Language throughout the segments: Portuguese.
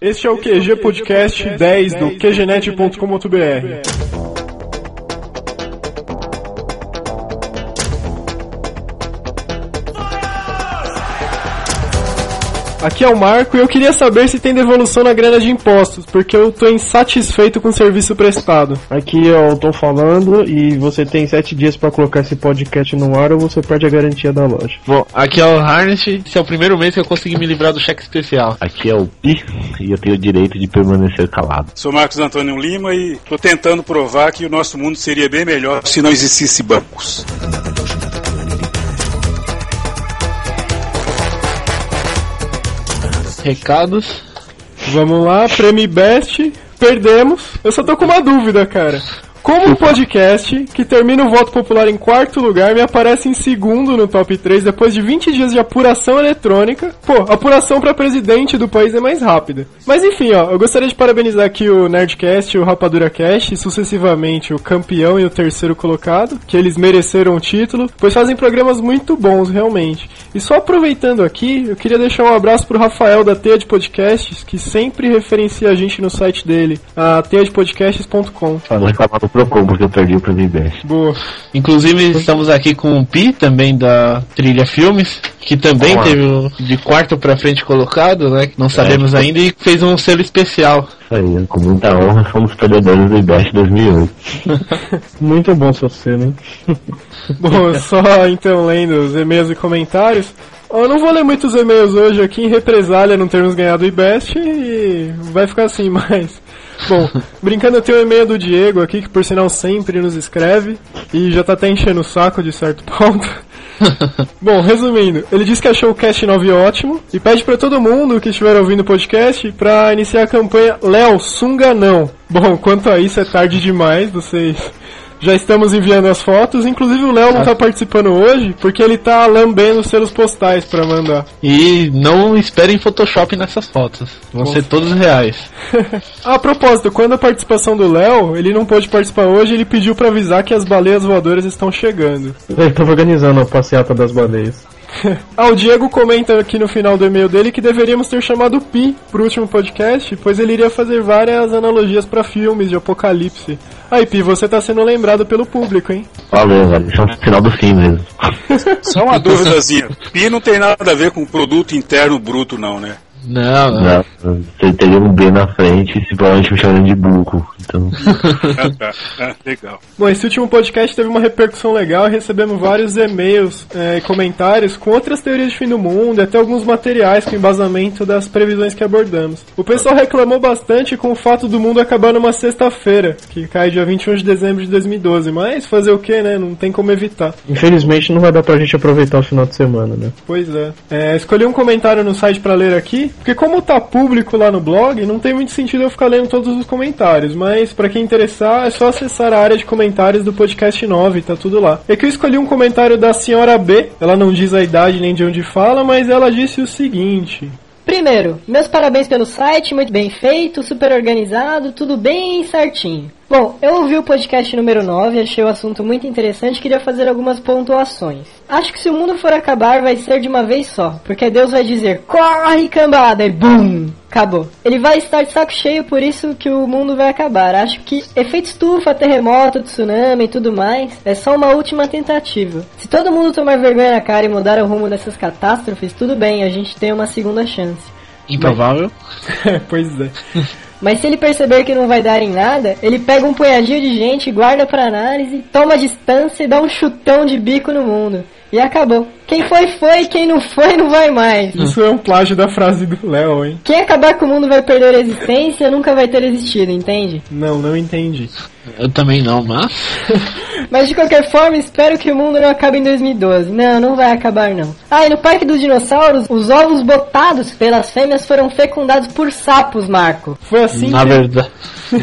Este é o QG Podcast 10 do QGNet.com.br. Aqui é o Marco e eu queria saber se tem devolução na grana de impostos, porque eu tô insatisfeito com o serviço prestado. Aqui eu tô falando e você tem sete dias para colocar esse podcast no ar ou você perde a garantia da loja. Bom, aqui é o Harnett, esse é o primeiro mês que eu consegui me livrar do cheque especial. Aqui é o Pi e eu tenho o direito de permanecer calado. Sou Marcos Antônio Lima e tô tentando provar que o nosso mundo seria bem melhor se não existisse bancos. Recados. Vamos lá, Prêmio Best, perdemos. Eu só tô com uma dúvida, cara. Como um podcast que termina o voto popular em quarto lugar me aparece em segundo no top 3 depois de 20 dias de apuração eletrônica? Pô, apuração para presidente do país é mais rápida. Mas enfim, ó, eu gostaria de parabenizar aqui o Nerdcast o Rapadura Cast, e sucessivamente o campeão e o terceiro colocado, que eles mereceram o título, pois fazem programas muito bons, realmente. E só aproveitando aqui, eu queria deixar um abraço pro Rafael da Teia de Podcasts, que sempre referencia a gente no site dele, a teiadepodcasts.com. Procon porque eu perdi o Prêmio Best. Boa. Inclusive estamos aqui com o Pi, também da Trilha Filmes, que também Olá. teve o de quarto pra frente colocado, né? Que não sabemos ainda, e fez um selo especial. Isso aí, com muita honra, somos perdedores do IBEST 2008. Muito bom seu selo, hein? Bom, só então lendo os e-mails e comentários. Eu não vou ler muitos e-mails hoje aqui em represália não termos ganhado o IBEST e vai ficar assim, mas. Bom, brincando, eu tenho o e-mail do Diego aqui, que por sinal sempre nos escreve e já tá até enchendo o saco de certo ponto. Bom, resumindo, ele disse que achou o Cast 9 ótimo e pede pra todo mundo que estiver ouvindo o podcast pra iniciar a campanha Léo Sunga não. Bom, quanto a isso é tarde demais, vocês já estamos enviando as fotos, inclusive o Léo não tá participando hoje porque ele tá lambendo os selos postais pra mandar. E não esperem Photoshop nessas fotos. Vão ser todos reais. a propósito, quando a participação do Léo, ele não pôde participar hoje, ele pediu pra avisar que as baleias voadoras estão chegando. Eu tava organizando a passeata das baleias. ah, o Diego comenta aqui no final do e-mail dele que deveríamos ter chamado o Pi pro último podcast, pois ele iria fazer várias analogias pra filmes de apocalipse. Aí, Pi, você tá sendo lembrado pelo público, hein? Valeu, velho. Isso é um sinal do fim mesmo. Só uma dúvidazinha. Pi não tem nada a ver com produto interno bruto, não, né? Não, não. Não, você teria um B na frente e provavelmente me chamando de buco. Então, legal. Bom, esse último podcast teve uma repercussão legal e recebemos vários e-mails é, e comentários com outras teorias de fim do mundo e até alguns materiais com embasamento das previsões que abordamos. O pessoal reclamou bastante com o fato do mundo acabar numa sexta-feira, que cai dia 21 de dezembro de 2012, mas fazer o que, né? Não tem como evitar. Infelizmente não vai dar pra gente aproveitar o final de semana, né? Pois é. é escolhi um comentário no site pra ler aqui, porque como tá público lá no blog, não tem muito sentido eu ficar lendo todos os comentários, mas pra quem interessar é só acessar a área de comentários do podcast 9, tá tudo lá. É que eu escolhi um comentário da senhora B, ela não diz a idade nem de onde fala, mas ela disse o seguinte: Primeiro, meus parabéns pelo site, muito bem feito, super organizado, tudo bem certinho. Bom, eu ouvi o podcast número 9, achei o assunto muito interessante e queria fazer algumas pontuações. Acho que se o mundo for acabar, vai ser de uma vez só, porque Deus vai dizer, corre cambada, e BUM! Acabou. Ele vai estar de saco cheio, por isso que o mundo vai acabar. Acho que efeito estufa, terremoto, tsunami e tudo mais é só uma última tentativa. Se todo mundo tomar vergonha na cara e mudar o rumo dessas catástrofes, tudo bem, a gente tem uma segunda chance. Improvável. pois é. Mas se ele perceber que não vai dar em nada, ele pega um punhadinho de gente, guarda pra análise, toma distância e dá um chutão de bico no mundo. E acabou. Quem foi, foi, quem não foi, não vai mais. Isso é um plágio da frase do Léo, hein? Quem acabar com o mundo vai perder a existência, nunca vai ter existido, entende? Não, não entendi. Eu também não, mas. Mas de qualquer forma, espero que o mundo não acabe em 2012. Não, não vai acabar não. Ah, e no Parque dos Dinossauros, os ovos botados pelas fêmeas foram fecundados por sapos, Marco. Foi assim Na que... verdade,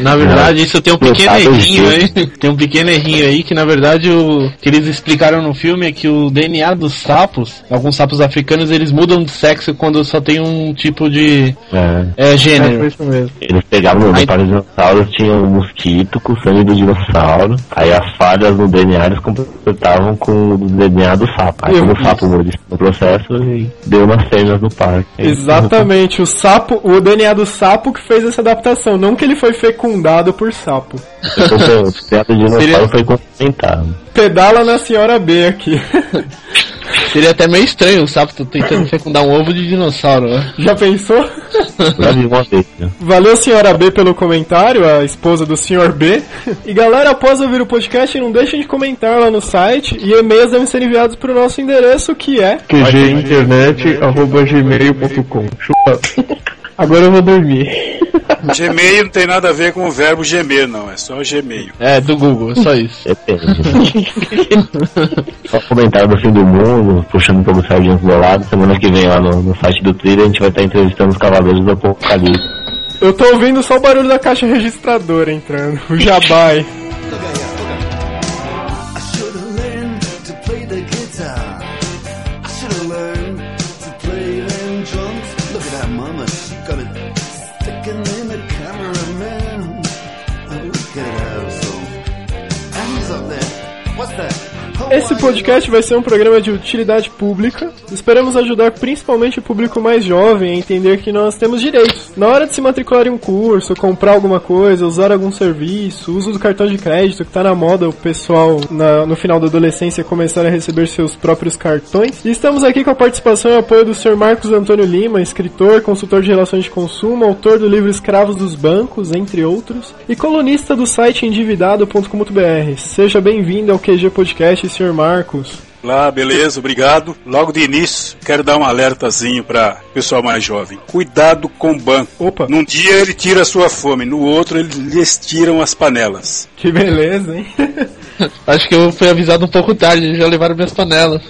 na verdade, isso tem um pequeno Botado errinho aí. Tem um pequeno errinho aí que na verdade o que eles explicaram no filme é que o DNA dos sapos sapos, alguns sapos africanos, eles mudam de sexo quando só tem um tipo de É. é, É, gênero. foi isso mesmo. Eles pegavam no Aí- para os dinossauros, tinha um mosquito com o sangue do dinossauro. Aí as falhas no DNA eles completavam com o DNA do sapo. Aí quando o sapo morreu no processo, ele deu umas fêmeas no parque. Exatamente, o sapo, o DNA do sapo que fez essa adaptação, não que ele foi fecundado por sapo. Então, o DNA do dinossauro Seria- foi complementado. Pedala na senhora B aqui. Seria até meio estranho o sapo tentando fecundar um ovo de dinossauro, né? Já pensou? Já vi uma vez, né? Valeu, senhora B, pelo comentário, a esposa do senhor B. E galera, após ouvir o podcast, não deixem de comentar lá no site e e-mails devem ser enviados para o nosso endereço que é. qginternet.gmail.com Chupa. Agora eu vou dormir. Gmail não tem nada a ver com o verbo gemer, não. É só Gmail. É, do Google, só isso. Depende. Só comentário do fim do mundo, puxando pelo Sargento do lado. Semana que vem lá no, no site do Twitter a gente vai estar entrevistando os Cavaleiros do Apocalipse. Eu tô ouvindo só o barulho da caixa registradora entrando. O jabai. Esse podcast vai ser um programa de utilidade pública. Esperamos ajudar principalmente o público mais jovem a entender que nós temos direitos. Na hora de se matricular em um curso, comprar alguma coisa, usar algum serviço, uso do cartão de crédito, que tá na moda o pessoal na- no final da adolescência começar a receber seus próprios cartões. E estamos aqui com a participação e apoio do Sr. Marcos Antônio Lima, escritor, consultor de relações de consumo, autor do livro Escravos dos Bancos, entre outros, e colunista do site endividado.com.br. Seja bem-vindo ao QG Podcast, Sr. Marcos. Lá, beleza, obrigado. Logo de início, quero dar um alertazinho para pessoal mais jovem. Cuidado com o banco. Opa, Num dia ele tira a sua fome, no outro eles lhes tiram as panelas. que beleza, hein? Acho que eu fui avisado um pouco tarde, já levaram minhas panelas.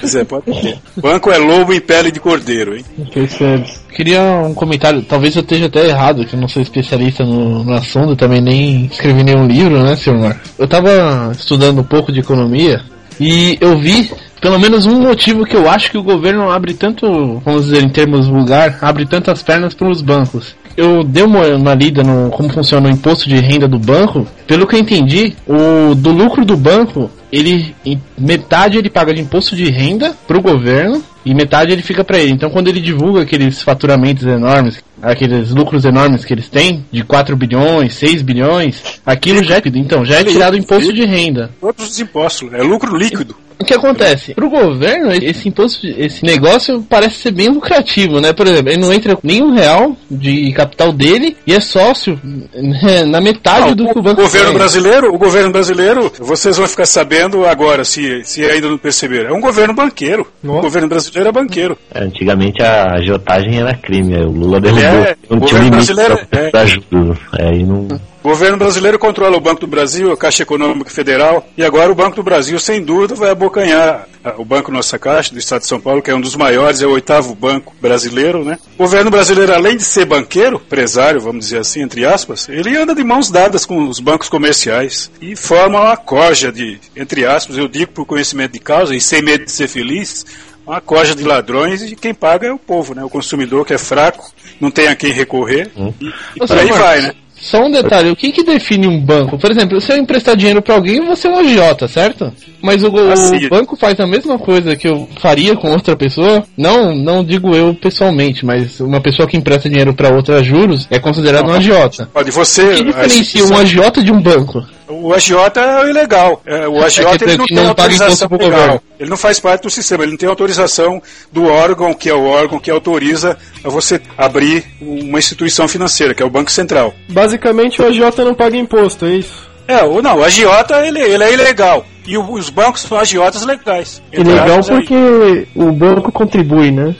Pois é, pode ter. Banco é lobo em pele de cordeiro, hein? Percebe? Queria um comentário, talvez eu esteja até errado, que eu não sou especialista no, no assunto, também nem escrevi nenhum livro, né, senhor Marcos? Eu tava estudando um pouco de economia e eu vi pelo menos um motivo que eu acho que o governo abre tanto, vamos dizer em termos vulgar, abre tantas pernas para os bancos. Eu dei uma, uma lida no como funciona o imposto de renda do banco. Pelo que eu entendi, o do lucro do banco, ele metade ele paga de imposto de renda pro governo e metade ele fica para ele. Então quando ele divulga aqueles faturamentos enormes, aqueles lucros enormes que eles têm, de 4 bilhões, 6 bilhões, aquilo já é, então, já é tirado imposto de renda. Todos os impostos, é lucro líquido. O que acontece? Pro governo, esse imposto, esse negócio parece ser bem lucrativo, né? Por exemplo, ele não entra nenhum real de capital dele e é sócio né, na metade Ah, do que o o banco governo tem. brasileiro, o governo brasileiro, vocês vão ficar sabendo agora, se, se ainda não perceberam, é um governo banqueiro. Nossa. O governo brasileiro é banqueiro. É, Antigamente a agiotagem era crime, o Lula derrubou. É, tinha governo brasileiro pra, é. pra juros. É, e não, O governo brasileiro controla o Banco do Brasil, a Caixa Econômica Federal, e agora o Banco do Brasil, sem dúvida, vai abocanhar o Banco Nossa Caixa, do Estado de São Paulo, que é um dos maiores, é o oitavo banco brasileiro, né? O governo brasileiro, além de ser banqueiro, empresário, vamos dizer assim, entre aspas, ele anda de mãos dadas com os bancos comerciais e forma uma corja de, entre aspas, eu digo por conhecimento de causa e sem medo de ser feliz, uma corja de ladrões e quem paga é o povo, né? O consumidor que é fraco, não tem a quem recorrer e, e Ô, por aí vai, né? Só um detalhe, o que que define um banco? Por exemplo, se eu emprestar dinheiro pra alguém, você é um agiota, certo? Mas o, go- Assim. o banco faz a mesma coisa que eu faria com outra pessoa? Não, não digo eu pessoalmente, mas uma pessoa que empresta dinheiro pra outra a juros é considerado um agiota. Pode você. O que diferencia um agiota de um banco? O agiota é o ilegal. É, o agiota que ele não tem não autorização legal. governo. Ele não faz parte do sistema. Ele não tem autorização do órgão que é o órgão que autoriza a você abrir uma instituição financeira, que é o Banco Central. Basicamente o agiota não paga imposto, é isso? É, o não, o agiota ele, ele é ilegal. E o- os bancos são agiotas legais. É legal Entre aspas, porque o banco contribui, né?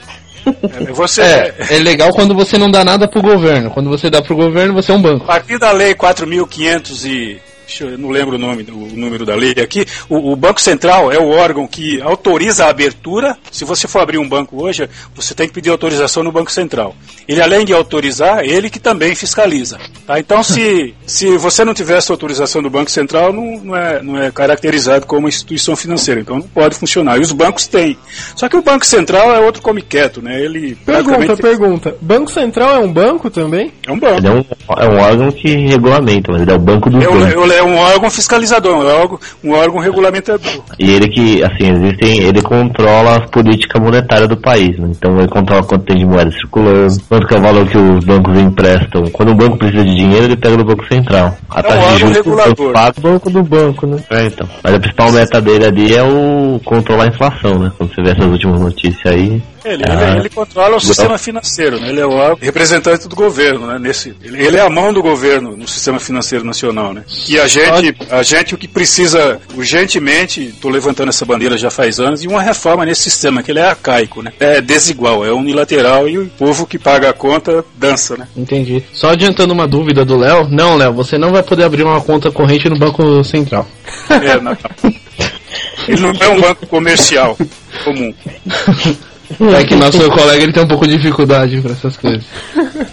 é, Você, É, é legal quando você não dá nada pro governo. Quando você dá pro governo, você é um banco. a partir da lei 4.500 e deixa eu, eu não lembro o nome, o número da lei aqui, o, o Banco Central é o órgão que autoriza a abertura. Se você for abrir um banco hoje, você tem que pedir autorização no Banco Central. Ele, além de autorizar, ele que também fiscaliza. Tá? Então, se, se você não tiver essa autorização do Banco Central, não, não, é, não é caracterizado como instituição financeira. Então, não pode funcionar. E os bancos têm. Só que o Banco Central é outro come quieto, né? Ele Pergunta, praticamente- pergunta. Banco Central é um banco também? é um banco. Ele é um, é um órgão que regulamenta, mas ele é o banco dos É um, bancos. É um órgão fiscalizador, é um órgão, um órgão regulamentador. E ele que, assim, existem, ele controla a política monetária do país, né? Então ele controla quanto tem de moeda circulando, quanto que é o valor que os bancos emprestam. Quando o banco precisa de dinheiro, ele pega do Banco Central. A É um taxa de órgão juros que o paga, Banco do banco, né? é, então. Mas a principal meta dele ali é o controlar a inflação, né? Quando você vê essas últimas notícias aí. Ele, Ah. ele, ele controla o sistema financeiro, né? ele é o representante do governo, né? Nesse, ele, ele é a mão do governo no sistema financeiro nacional, né? E a gente, a gente o que precisa urgentemente, estou levantando essa bandeira já faz anos, e uma reforma nesse sistema, que ele é arcaico, né? É desigual, é unilateral e o povo que paga a conta dança, né? Entendi. Só adiantando uma dúvida do Léo. Não, Léo, você não vai poder abrir uma conta corrente no Banco Central. É, na- ele não é um banco comercial comum. É que nosso colega ele tem um pouco de dificuldade pra essas coisas.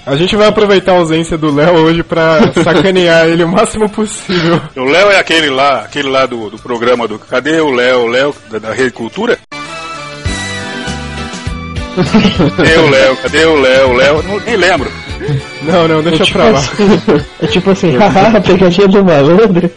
A gente vai aproveitar a ausência do Léo hoje pra sacanear ele o máximo possível. O Léo é aquele lá, aquele lá do, do programa do Cadê o Léo? O Léo da, da Rede Cultura? Cadê o Léo? Cadê o Léo? O Léo? Não, nem lembro. Não, não, deixa pra lá. É tipo assim, haha, pegadinha do malandro.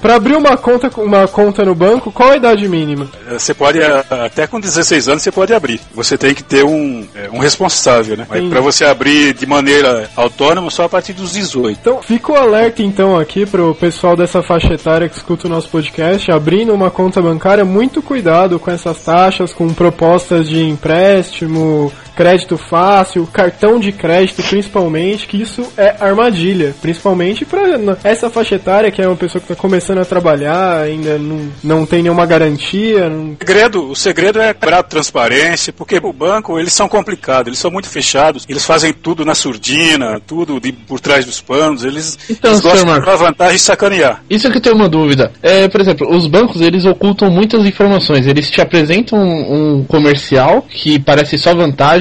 Pra abrir uma conta, uma conta no banco, qual a idade mínima? Eh, Você pode, eh, até com 16 anos, você pode abrir. Você tem que ter um, eh, um responsável, né? Mas Sim. pra você abrir de maneira autônoma, só a partir dos 18. Então, fica o alerta então aqui pro pessoal dessa faixa etária que escuta o nosso podcast, abrindo uma conta bancária, muito cuidado com essas taxas, com propostas de empréstimo, crédito fácil, cartão de crédito principalmente, que isso é armadilha, principalmente para essa faixa etária que é uma pessoa que está começando a trabalhar, ainda não, não tem nenhuma garantia, não- O segredo, o segredo é quebrar a transparência, porque o banco, eles são complicados, eles são muito fechados, eles fazem tudo na surdina, tudo de- por trás dos panos, eles, Então, eles gostam de vantagem e sacanear. Isso que eu tenho uma dúvida. É, por exemplo, os bancos eles ocultam muitas informações. Eles te apresentam um, um comercial que parece só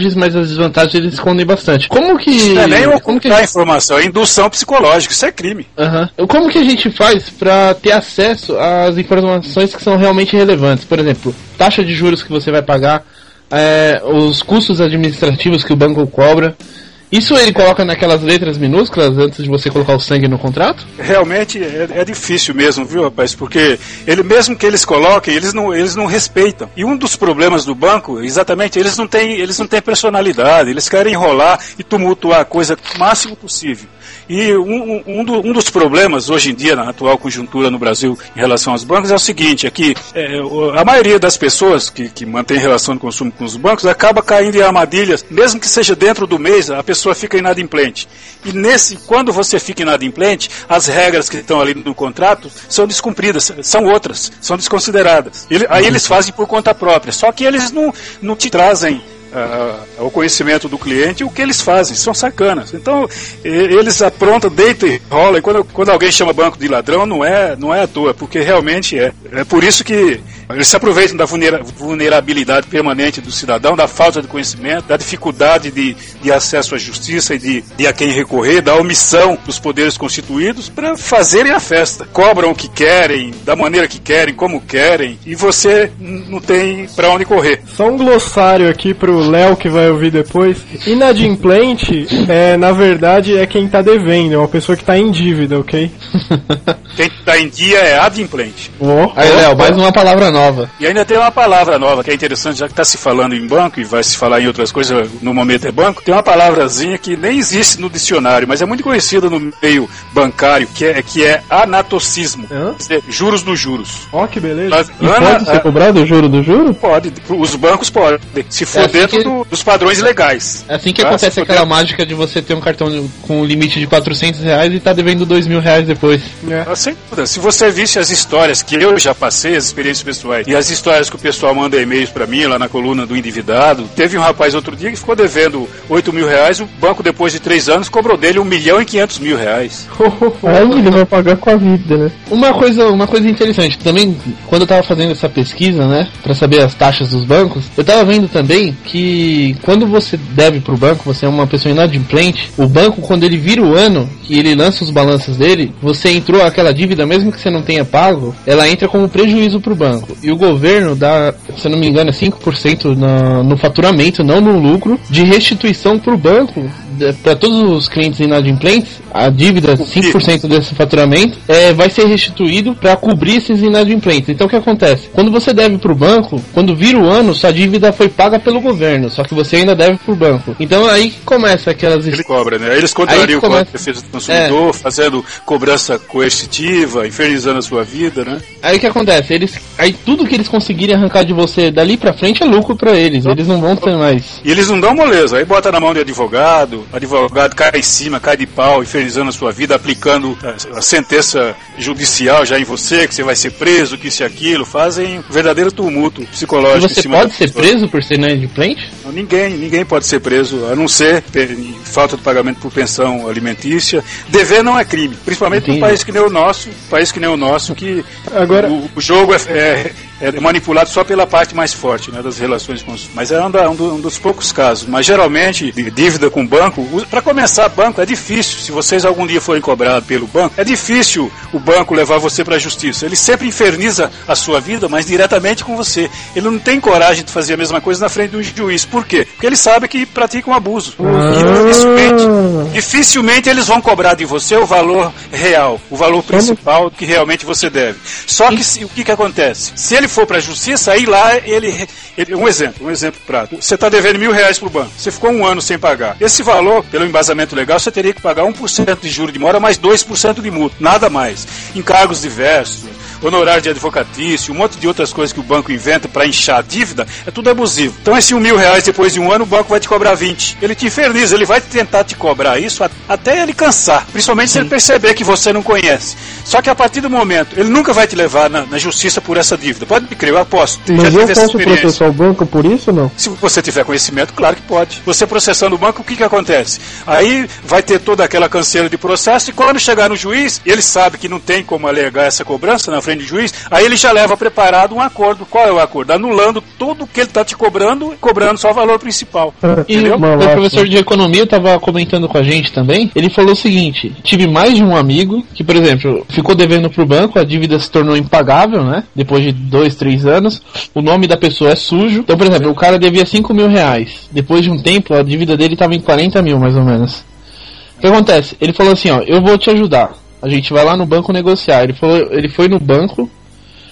vantagens, mas as desvantagens eles escondem bastante. Como que. É nem como que a informação, é indução psicológica, isso é crime. Aham. Como que a gente faz pra ter acesso às informações que são realmente relevantes? Por exemplo, taxa de juros que você vai pagar, é, os custos administrativos que o banco cobra. Isso ele coloca naquelas letras minúsculas antes de você colocar o sangue no contrato? Realmente é, é difícil mesmo, viu, rapaz? Porque ele mesmo que eles coloquem, eles não, eles não respeitam. E um dos problemas do banco, exatamente, eles não têm, eles não têm personalidade, eles querem enrolar e tumultuar a coisa o máximo possível. E um, um- do- um dos problemas hoje em dia, na atual conjuntura no Brasil, em relação aos bancos, é o seguinte: é que é, a maioria das pessoas que, que mantém relação de consumo com os bancos acaba caindo em armadilhas, mesmo que seja dentro do mês, a pessoa fica inadimplente. E nesse, quando você fica inadimplente, as regras que estão ali no contrato são descumpridas, são outras, são desconsideradas. Ele- aí eles fazem por conta própria, só que eles não, não te trazem ah, ao conhecimento do cliente o que eles fazem, são sacanas. Então, eles aprontam, deitam e rolam, e quando, quando alguém chama banco de ladrão, não é, não é à toa, porque realmente é. É por isso que eles se aproveitam da vulnera- vulnerabilidade permanente do cidadão, da falta de conhecimento, da dificuldade de, de acesso à justiça e de, de a quem recorrer, da omissão dos poderes constituídos para fazerem a festa. Cobram o que querem, da maneira que querem, como querem, e você não tem para onde correr. Só um glossário aqui pro Léo que vai ouvir depois. Inadimplente, é, na verdade, é quem tá devendo, é uma pessoa que tá em dívida, ok? Quem está em dia é adimplente. Aí, Léo, mais uma palavra nova. E ainda tem uma palavra nova que é interessante, já que está se falando em banco e vai se falar em outras coisas, no momento é banco, tem uma palavrazinha que nem existe no dicionário, mas é muito conhecida no meio bancário, que é, que é anatocismo. Hã? Quer dizer, juros dos juros. Ó, que beleza. Mas, E Ana, pode ser cobrado o juro do juro? pode, os bancos podem, se for É dentro que- do- dos padrões legais. É assim que Ah, acontece aquela puder. mágica de você ter um cartão com um limite de 400 reais e tá devendo 2 mil reais depois. É. Assim, Se você visse as histórias que eu já passei, as experiências pessoais, e as histórias que o pessoal manda e-mails para mim lá na coluna do endividado, teve um rapaz outro dia que ficou devendo 8 mil reais, o banco depois de três anos cobrou dele 1 milhão e 500 mil reais. Aí ele vai pagar com a vida, né? Uma coisa, uma coisa interessante, também quando eu tava fazendo essa pesquisa, né, para saber as taxas dos bancos, eu tava vendo também que quando você deve pro banco, você é uma pessoa inadimplente, o banco quando ele vira o ano e ele lança os balanços dele, você entrou aquela dívida mesmo que você não tenha pago, ela entra como prejuízo pro banco. E o governo dá, se não me engano, é 5% no, no faturamento, não no lucro, de restituição pro banco para todos os clientes inadimplentes, a dívida, 5% desse faturamento, é, vai ser restituído para cobrir esses inadimplentes. Então o que acontece? Quando você deve para o banco, quando vira o ano, sua dívida foi paga pelo governo, só que você ainda deve para o banco. Então aí começa aquelas. Ele cobra, né? Eles contrariam começa- com a defesa do consumidor, fazendo cobrança coercitiva, infernizando a sua vida, né? Aí o que acontece? Eles, aí tudo que eles conseguirem arrancar de você dali pra frente é lucro pra eles. Eles não vão ter mais. E eles não dão moleza, aí bota na mão de advogado, advogado cai em cima, cai de pau, infernizando a sua vida, aplicando a, a sentença judicial já em você, que você vai ser preso, que isso e aquilo, fazem um verdadeiro tumulto psicológico. em você cima pode ser pessoa. preso por ser inadimplente? Não, Ninguém, ninguém pode ser preso, a não ser falta de pagamento por pensão alimentícia. Dever não é crime, principalmente Entendi. num país que nem o nosso, país que nem o nosso, que Agora- o, o jogo é, é- é manipulado só pela parte mais forte né, das relações com os. Mas é um, da- um do- um dos poucos casos. Mas geralmente, dívida com banco, para começar, banco é difícil. Se vocês algum dia forem cobrados pelo banco, é difícil o banco levar você para a justiça. Ele sempre inferniza a sua vida, mas diretamente com você. Ele não tem coragem de fazer a mesma coisa na frente de um juiz. Por quê? Porque ele sabe que pratica um abuso. Dificilmente, dificilmente eles vão cobrar de você o valor real, o valor principal que realmente você deve. Só que se- o que, que acontece? Se ele for para a justiça, aí lá ele, ele- Um exemplo, um exemplo prático. Você está devendo mil reais para o banco. Você ficou um ano sem pagar. Esse valor, pelo embasamento legal, você teria que pagar 1% de juro de mora mais 2% de multa. Nada mais. Encargos diversos honorário de advocatício, um monte de outras coisas que o banco inventa para inchar a dívida, é tudo abusivo. Então esse um mil reais depois de um ano, o banco vai te cobrar 20. Ele te inferniza, ele vai tentar te cobrar isso até ele cansar, principalmente se ele perceber que você não conhece. Só que a partir do momento, ele nunca vai te levar na, na justiça por essa dívida. Pode me crer, eu aposto. Mas Já eu posso processar o banco por isso ou não? Se você tiver conhecimento, claro que pode. Você processando o banco, o que, que acontece? Aí vai ter toda aquela canseira de processo e quando chegar no juiz, ele sabe que não tem como alegar essa cobrança na frente do juiz, aí ele já leva preparado um acordo. Qual é o acordo? Anulando tudo que ele está te cobrando e cobrando só o valor principal. E Entendeu? o professor de economia estava comentando com a gente também. Ele falou o seguinte: tive mais de um amigo que, por exemplo, ficou devendo pro banco, a dívida se tornou impagável, né? Depois de dois, três anos. O nome da pessoa é sujo. Então, por exemplo, o cara devia 5 mil reais. Depois de um tempo, a dívida dele estava em 40 mil, mais ou menos. O que acontece? Ele falou assim: ó, eu vou te ajudar. A gente vai lá no banco negociar. Ele, falou, ele foi no banco.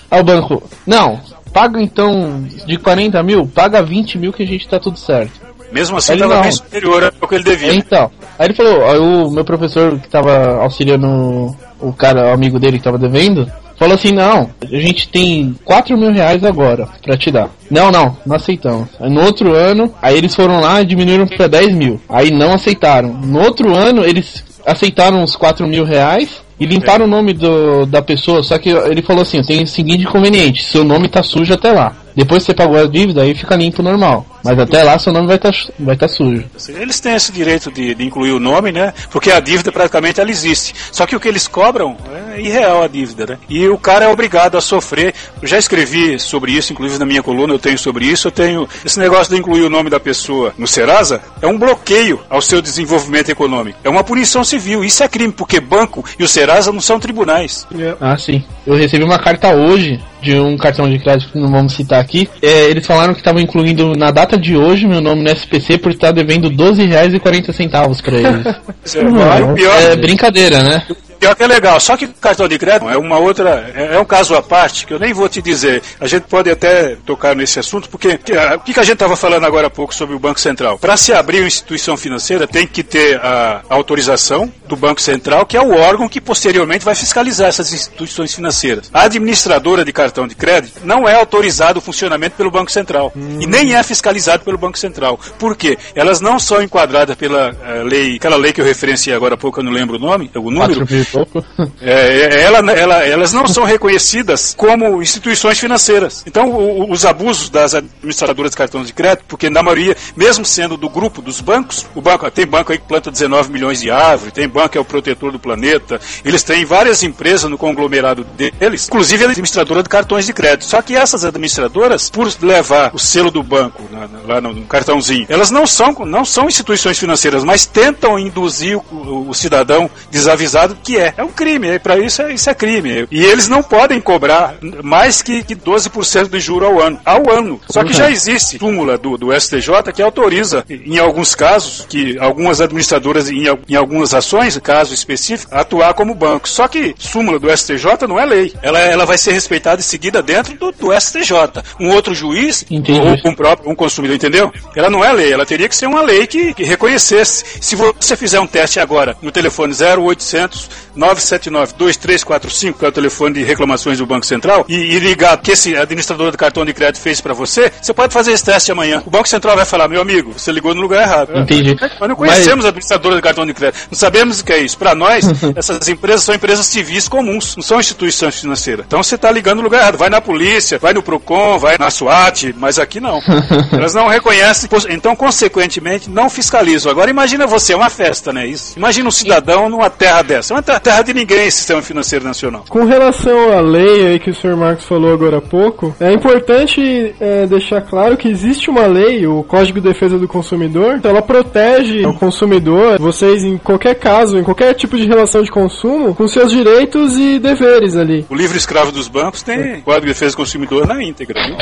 Aí o banco, não, paga então de 40 mil, paga 20 mil que a gente tá tudo certo. Mesmo assim, estava não. bem superior ao que ele devia. Então, aí ele falou, o meu professor que tava auxiliando o cara, o amigo dele que tava devendo, falou assim, não, a gente tem 4 mil reais agora pra te dar. Não, não, não aceitamos. Aí no outro ano, aí eles foram lá e diminuíram pra 10 mil. Aí não aceitaram. No outro ano, eles aceitaram os 4 mil reais e limparam o nome do, da pessoa, só que ele falou assim, tem o seguinte inconveniente, seu nome tá sujo até lá. Depois que você pagou a dívida, aí fica limpo normal. Mas até lá seu nome vai estar vai tá sujo. Eles têm esse direito de, de incluir o nome, né? Porque a dívida praticamente ela existe. Só que o que eles cobram é irreal a dívida, né? E o cara é obrigado a sofrer. Eu já escrevi sobre isso, inclusive na minha coluna eu tenho sobre isso. Eu tenho esse negócio de incluir o nome da pessoa no Serasa é um bloqueio ao seu desenvolvimento econômico. É uma punição civil. Isso é crime, porque banco e o Serasa não são tribunais. Ah, sim. Eu recebi uma carta hoje de um cartão de crédito que não vamos citar aqui. É, eles falaram que estavam incluindo na data de hoje meu nome no SPC por estar devendo R$ 12,40 pra eles. É, o pior, é brincadeira, né? Pior que é legal, só que cartão de crédito é uma outra, é é um caso à parte que eu nem vou te dizer. A gente pode até tocar nesse assunto, porque que- ah, o que que a gente estava falando agora há pouco sobre o Banco Central? Para se abrir uma instituição financeira, tem que ter a autorização do Banco Central, que é o órgão que posteriormente vai fiscalizar essas instituições financeiras. A administradora de cartão de crédito não é autorizada o funcionamento pelo Banco Central e nem é fiscalizado pelo Banco Central. Por quê? Elas não são enquadradas pela eh, lei, aquela lei que eu referenciei agora há pouco, eu não lembro o nome, o número, pouco. É, ela- ela- elas não são reconhecidas como instituições financeiras. Então, o- os abusos das administradoras de cartões de crédito, porque na maioria, mesmo sendo do grupo dos bancos, o banco tem banco aí que planta 19 milhões de árvores, tem banco que é o protetor do planeta, eles têm várias empresas no conglomerado deles, inclusive a administradora de cartões de crédito. Só que essas administradoras, por levar o selo do banco na- na- lá no, no cartãozinho, elas não são, não são instituições financeiras, mas tentam induzir o- o cidadão desavisado que é. É um crime, para isso é, isso é crime. E eles não podem cobrar mais que, que 12% de juro ao ano. Ao ano. Só que já existe súmula do, do STJ que autoriza, em alguns casos, que algumas administradoras, em, em algumas ações, caso específico, atuar como banco. Só que súmula do STJ não é lei. Ela, ela vai ser respeitada e seguida dentro do, do STJ. Um outro juiz, Entendi. ou um próprio um consumidor, entendeu? Ela não é lei, ela teria que ser uma lei que, que reconhecesse. Se você fizer um teste agora no telefone 0800 979 2345, que é o telefone de reclamações do Banco Central, e, e ligar que esse administrador do cartão de crédito fez para você, você pode fazer esse teste amanhã. O Banco Central vai falar, meu amigo, você ligou no lugar errado. Entendi. Nós não conhecemos a administradora de cartão de crédito. Não sabemos o que é isso. Para nós, essas empresas são empresas civis comuns, não são instituições financeiras. Então você está ligando no lugar errado. Vai na polícia, vai no PROCON, vai na SWAT, mas aqui não. Elas não reconhecem, então, consequentemente, não fiscalizam. Agora imagina você, é uma festa, né? Isso. Imagina um cidadão numa terra dessa. É uma ter- terra de ninguém, esse sistema financeiro nacional. Com relação à lei aí que o Sr. Marcos falou agora há pouco, é importante é, deixar claro que existe uma lei, o Código de Defesa do Consumidor, então ela protege o consumidor, vocês em qualquer caso, em qualquer tipo de relação de consumo, com seus direitos e deveres ali. O livro escravo dos bancos tem Código de Defesa do Consumidor na íntegra, viu?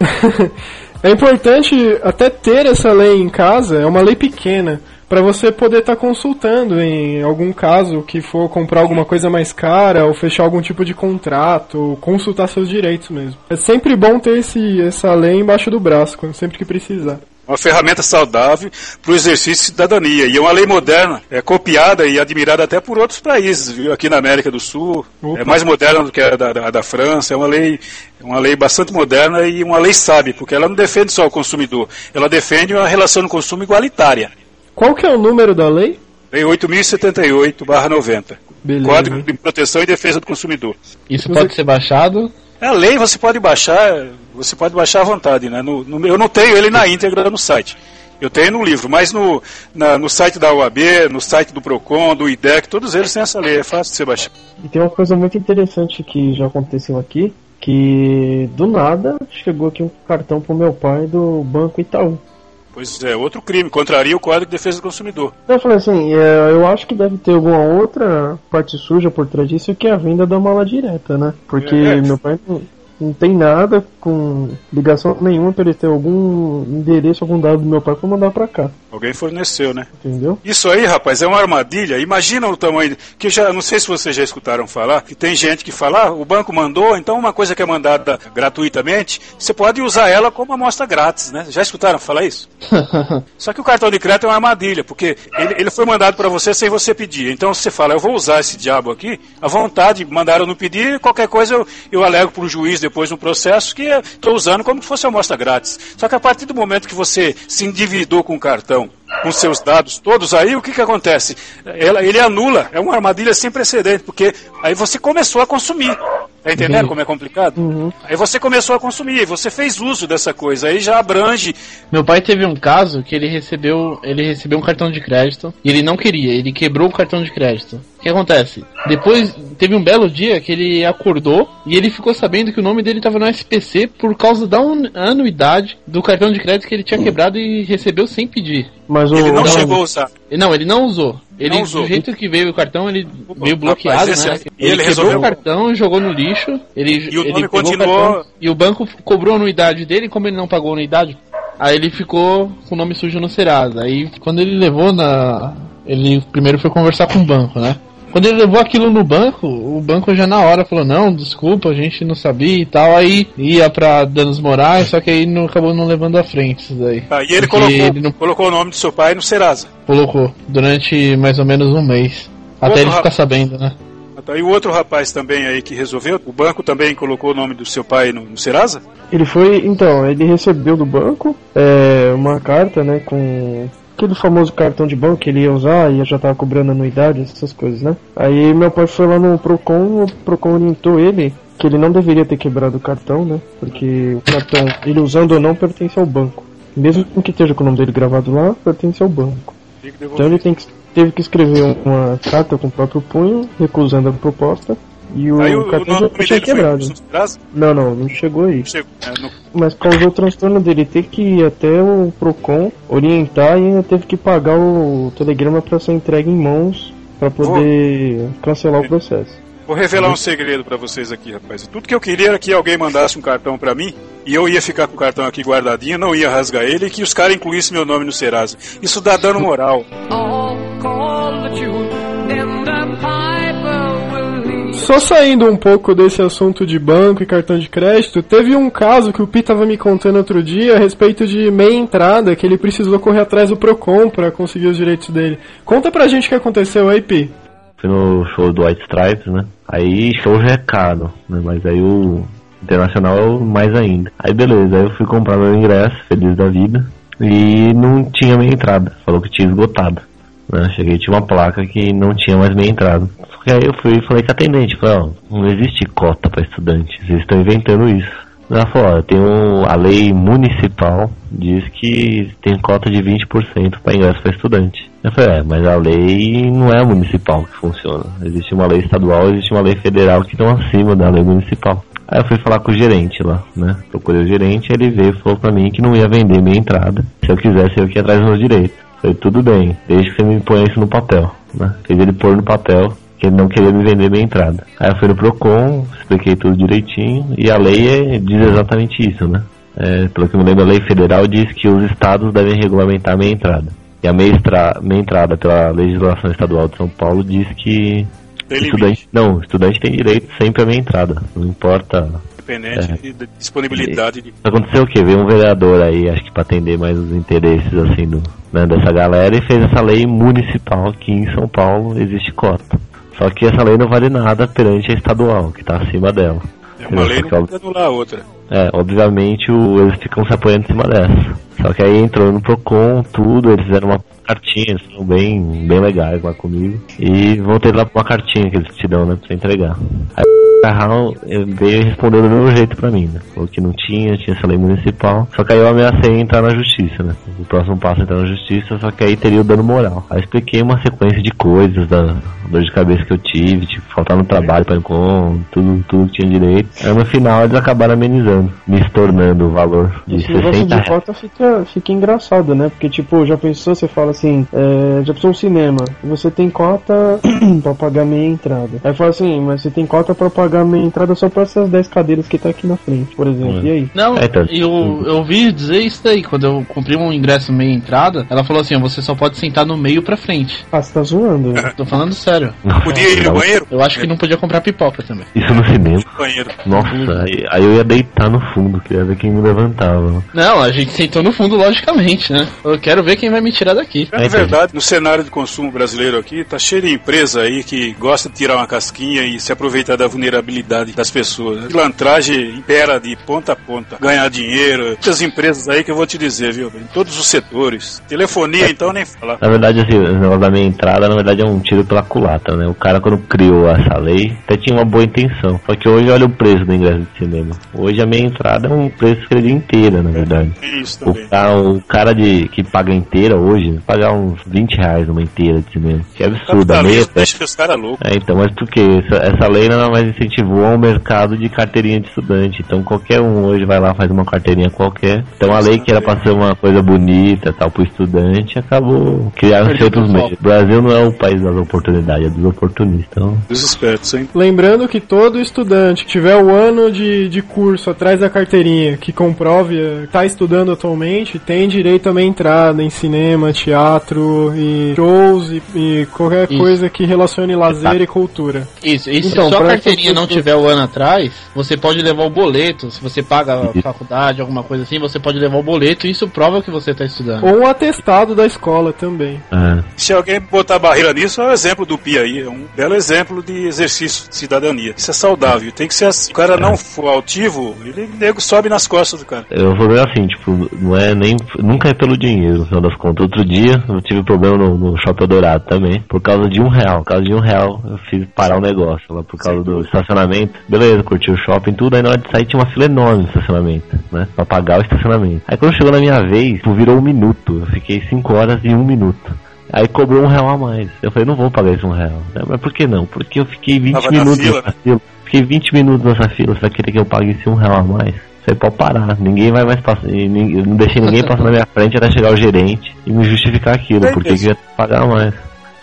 É importante até ter essa lei em casa, é uma lei pequena, para você poder estar consultando em algum caso que for comprar alguma coisa mais cara ou fechar algum tipo de contrato, ou consultar seus direitos mesmo. É sempre bom ter esse, essa lei embaixo do braço, quando- sempre que precisar. Uma ferramenta saudável para o exercício de cidadania. E é uma lei moderna, é copiada e admirada até por outros países, viu? Aqui na América do Sul. Opa. É mais moderna do que a da, da- da França. É uma lei, uma lei bastante moderna e uma lei sábia, porque ela não defende só o consumidor, ela defende uma relação no consumo igualitária. Qual que é o número da lei? Lei 8.078-90. Beleza. Código de Proteção e Defesa do Consumidor. Isso pode ser baixado. A lei você pode baixar, você pode baixar à vontade, né? No- no- eu não tenho ele na íntegra no site. Eu tenho no livro, mas no, na- no site da UAB, no site do PROCON, do IDEC, todos eles têm essa lei, é fácil de você baixar. E tem uma coisa muito interessante que já aconteceu aqui, que do nada chegou aqui um cartão pro meu pai do Banco Itaú. Pois é, outro crime, contraria o Código de Defesa do Consumidor. Eu falei assim, é, eu acho que deve ter alguma outra parte suja por trás disso que é a venda da mala direta, né? Porque É. meu pai não, não tem nada com ligação nenhuma pra ele ter algum endereço, algum dado do meu pai pra mandar pra cá, Alguém forneceu, né? entendeu? Isso aí, rapaz, é uma armadilha. Imagina o tamanho. Que já, não sei se vocês já escutaram falar, que tem gente que fala, ah, o banco mandou, então uma coisa que é mandada gratuitamente, você pode usar ela como amostra grátis, né? Já escutaram falar isso? Só que o cartão de crédito é uma armadilha, porque ele, ele foi mandado para você sem você pedir. Então você fala, eu vou usar esse diabo aqui, à vontade, mandaram não pedir, qualquer coisa eu, eu alego para o juiz depois no processo que estou usando como se fosse amostra grátis. Só que a partir do momento que você se endividou com o cartão, com seus dados todos aí, o que, que acontece? Ela, ele anula, é uma armadilha sem precedente, porque aí você começou a consumir. Tá entendendo Entendi. como é complicado? Aí você começou a consumir, aí você fez uso dessa coisa, aí já abrange Meu pai teve um caso que ele recebeu, ele recebeu um cartão de crédito e ele não queria, ele quebrou o cartão de crédito. O que acontece? Depois teve um belo dia que ele acordou e ele ficou sabendo que o nome dele estava no SPC por causa da anuidade do cartão de crédito que ele tinha quebrado e recebeu sem pedir. Mas o Ele não não. chegou a usar. Não, ele não usou. Ele, Não usou. do jeito que veio o cartão, ele veio rapaz, bloqueado, esse né? é- e Ele, ele quebrou resolveu- o cartão, jogou no lixo. Ele, E o ele continuou- cartão, e o banco cobrou a anuidade dele, como ele não pagou a anuidade, aí ele ficou com o nome sujo no Serasa. Aí quando ele levou na. Ele primeiro foi conversar com o banco, né? Quando ele levou aquilo no banco, o banco já na hora falou, não, desculpa, a gente não sabia e tal, aí ia pra danos morais, só que aí não, acabou não levando à frente isso daí. Aí ele Porque colocou, ele não colocou o nome do seu pai no Serasa. colocou durante mais ou menos um mês. Até ele ficar rapaz- sabendo, né? E o outro rapaz também aí que resolveu, o banco também colocou o nome do seu pai no, no Serasa? Ele foi, então, ele recebeu do banco é, uma carta, né, com aquele famoso cartão de banco que ele ia usar e já tava cobrando anuidade, essas coisas, né? Aí meu pai foi lá no Procon, o Procon orientou ele que ele não deveria ter quebrado o cartão, né? Porque o cartão, ele usando ou não, pertence ao banco. Mesmo que esteja com o nome dele gravado lá, pertence ao banco. Então ele tem que, teve que escrever uma carta com o próprio punho, recusando a proposta, e o, Aí o, cartão já tinha quebrado. Não, não, não chegou aí. Chegou, é, no- Mas causou o transtorno dele ter que ir até o Procon orientar e ainda teve que pagar o telegrama para ser entregue em mãos para poder cancelar o processo. Vou revelar um segredo pra vocês aqui, rapaz. Tudo que eu queria era que alguém mandasse um cartão pra mim e eu ia ficar com o cartão aqui guardadinho, não ia rasgar ele e que os caras incluíssem meu nome no Serasa. Isso dá dano moral. Só saindo um pouco desse assunto de banco e cartão de crédito, teve um caso que o Pi tava me contando outro dia a respeito de meia entrada, que ele precisou correr atrás do Procon pra conseguir os direitos dele. Conta pra gente o que aconteceu aí, Pi. Fui no show do White Stripes, né? Aí show já é caro, né? Mas aí o internacional é mais ainda. Aí beleza, aí eu fui comprar meu ingresso, feliz da vida. E não tinha meia entrada, falou que tinha esgotado. Né? Cheguei tinha uma placa que não tinha mais meia entrada. Só que aí eu fui e falei com a atendente, falei, ó, não existe cota para estudantes, eles estão inventando isso. Ela falou, ó, tem um, a lei municipal diz que tem cota de 20% para ingresso para estudante. Eu falei, é, mas a lei não é municipal que funciona. Existe uma lei estadual, existe uma lei federal que estão acima da lei municipal. Aí eu fui falar com o gerente lá, né? Procurei o gerente, ele veio e falou pra mim que não ia vender minha entrada. Se eu quisesse, eu que ia atrás dos meus direitos. Falei, tudo bem, desde que você me ponha isso no papel, né? Fez ele pôr no papel que ele não queria me vender minha entrada. Aí eu fui no Procon, expliquei tudo direitinho, e a lei é- diz exatamente isso, né? É, pelo que eu me lembro, a lei federal diz que os estados devem regulamentar a meia entrada. E a meia, extra, meia entrada pela legislação estadual de São Paulo diz que Tem limite, estudante, não, estudante tem direito sempre à meia entrada. Não importa independente É. de, de disponibilidade de. Aconteceu o quê? Veio um vereador aí, acho que pra atender mais os interesses assim do, né, dessa galera e fez essa lei municipal que em São Paulo existe cota. Só que essa lei não vale nada perante a estadual, que tá acima dela. É uma lei não pode anular a outra. É, obviamente o, eles ficam se apoiando em cima dessa. Só que aí entrou no Procon, tudo, eles fizeram uma cartinha, eles foram bem, bem legais lá comigo. E voltei lá pra uma cartinha que eles te dão, né, pra você entregar. Aí Carral veio respondeu do mesmo jeito pra mim, né? Falou que não tinha, tinha essa lei municipal. Só que aí eu ameacei entrar na justiça, né? O próximo passo é entrar na justiça, só que aí teria o dano moral. Aí expliquei uma sequência de coisas, da dor de cabeça que eu tive, tipo, faltar no trabalho pra encontro, tudo, tudo que tinha direito. Aí no final eles acabaram amenizando, me estornando o valor de Esse negócio 60 de cota fica, fica engraçado, né? Porque, tipo, já pensou, você fala assim, é, já pensou um cinema, você tem cota pra pagar meia entrada. Aí fala assim, mas você tem cota pra pagar meia entrada só pra essas 10 cadeiras que tá aqui na frente, por exemplo. É. E aí? Não, É, então- eu, eu ouvi dizer isso daí. Quando eu comprei um ingresso meia entrada, ela falou assim: você só pode sentar no meio pra frente. Ah, você tá zoando? Tô falando sério. Podia ir no banheiro? Eu acho que não podia comprar pipoca também. Isso no cinema. Banheiro. Nossa, aí, aí eu ia deitar no fundo, queria ver quem me levantava. Não, a gente sentou no fundo, logicamente, né? Eu quero ver quem vai me tirar daqui. Na verdade, no cenário de consumo brasileiro aqui, tá cheio de empresa aí que gosta de tirar uma casquinha e se aproveitar da vulnerabilidade das pessoas. né? Pilantragem impera de ponta a ponta. Ganhar dinheiro. Muitas empresas aí que eu vou te dizer, viu? Em todos os setores. Telefonia, então, nem falar. Na verdade, assim, o negócio da minha entrada, na verdade, é um tiro pela culatra, né? O cara, quando criou essa lei, até tinha uma boa intenção. Só que hoje, olha o preço do ingresso de cinema. Hoje, a minha entrada é um preço que ele inteira, na verdade. Tem isso também. O cara, o cara de, que paga inteira hoje, paga uns 20 reais numa inteira de cinema. Que é absurdo, a meia... Deixa os caras loucos. É, então, mas por quê? Essa, essa lei nada mais incentivou ao mercado de carteirinha de estudante. Então qualquer um hoje vai lá faz uma carteirinha qualquer. Então a lei que era pra ser uma coisa bonita tal pro estudante acabou criando o meios. O Brasil não é o país das oportunidades, é dos oportunistas. Então, Dos espertos, hein? Lembrando que todo estudante que tiver o ano de, de curso atrás da carteirinha que comprove está estudando atualmente tem direito a uma entrada em cinema, teatro e shows e, e qualquer Isso. coisa que relacione lazer e cultura. Isso, se Então, pra carteirinha não tiver o ano atrás, você pode levar o boleto. Se você paga a faculdade, alguma coisa assim, você pode levar o boleto e isso prova que você tá estudando. Ou um atestado da escola também. é. Se alguém botar barreira nisso, é o exemplo do terapia aí, é um belo exemplo de exercício de cidadania. Isso é saudável, tem que ser assim. Se o cara não for altivo, ele nego sobe nas costas do cara. Eu vou ver assim, tipo, não é nem. Nunca é pelo dinheiro, no final das contas. Outro dia eu tive problema no, no Shopping Dourado também, por causa de um real. Por causa de um real eu fiz parar o negócio lá por causa do estacionamento. Beleza, curti o shopping tudo, aí na hora de sair tinha uma fila enorme no estacionamento, né? Pra pagar o estacionamento. Aí quando chegou na minha vez, tipo, virou um minuto. Eu fiquei cinco horas e um minuto. Aí cobrou um real a mais. Eu falei, não vou pagar esse um real. Mas por que não? Porque eu fiquei 20 Tava na minutos fila. nessa fila. Fiquei 20 minutos nessa fila. Você vai querer que eu pague esse um real a mais? Você pode parar. Ninguém vai mais passar. Eu não deixei ninguém passar na minha frente até chegar o gerente e me justificar aquilo. É Porque eu ia pagar mais.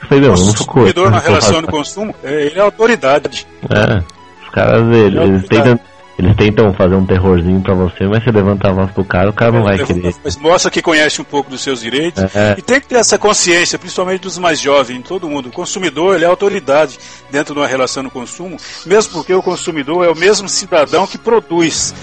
Falei, meu, O consumidor na relação do consumo, é, ele é autoridade. É, os caras, eles, É eles tentam, eles tentam fazer um terrorzinho pra você, mas você levanta a voz pro cara, o cara não vai querer. Mas mostra que conhece um pouco dos seus direitos. É. E tem que ter essa consciência, principalmente dos mais jovens, todo mundo. O consumidor ele é autoridade dentro de uma relação no consumo, mesmo porque o consumidor é o mesmo cidadão que produz.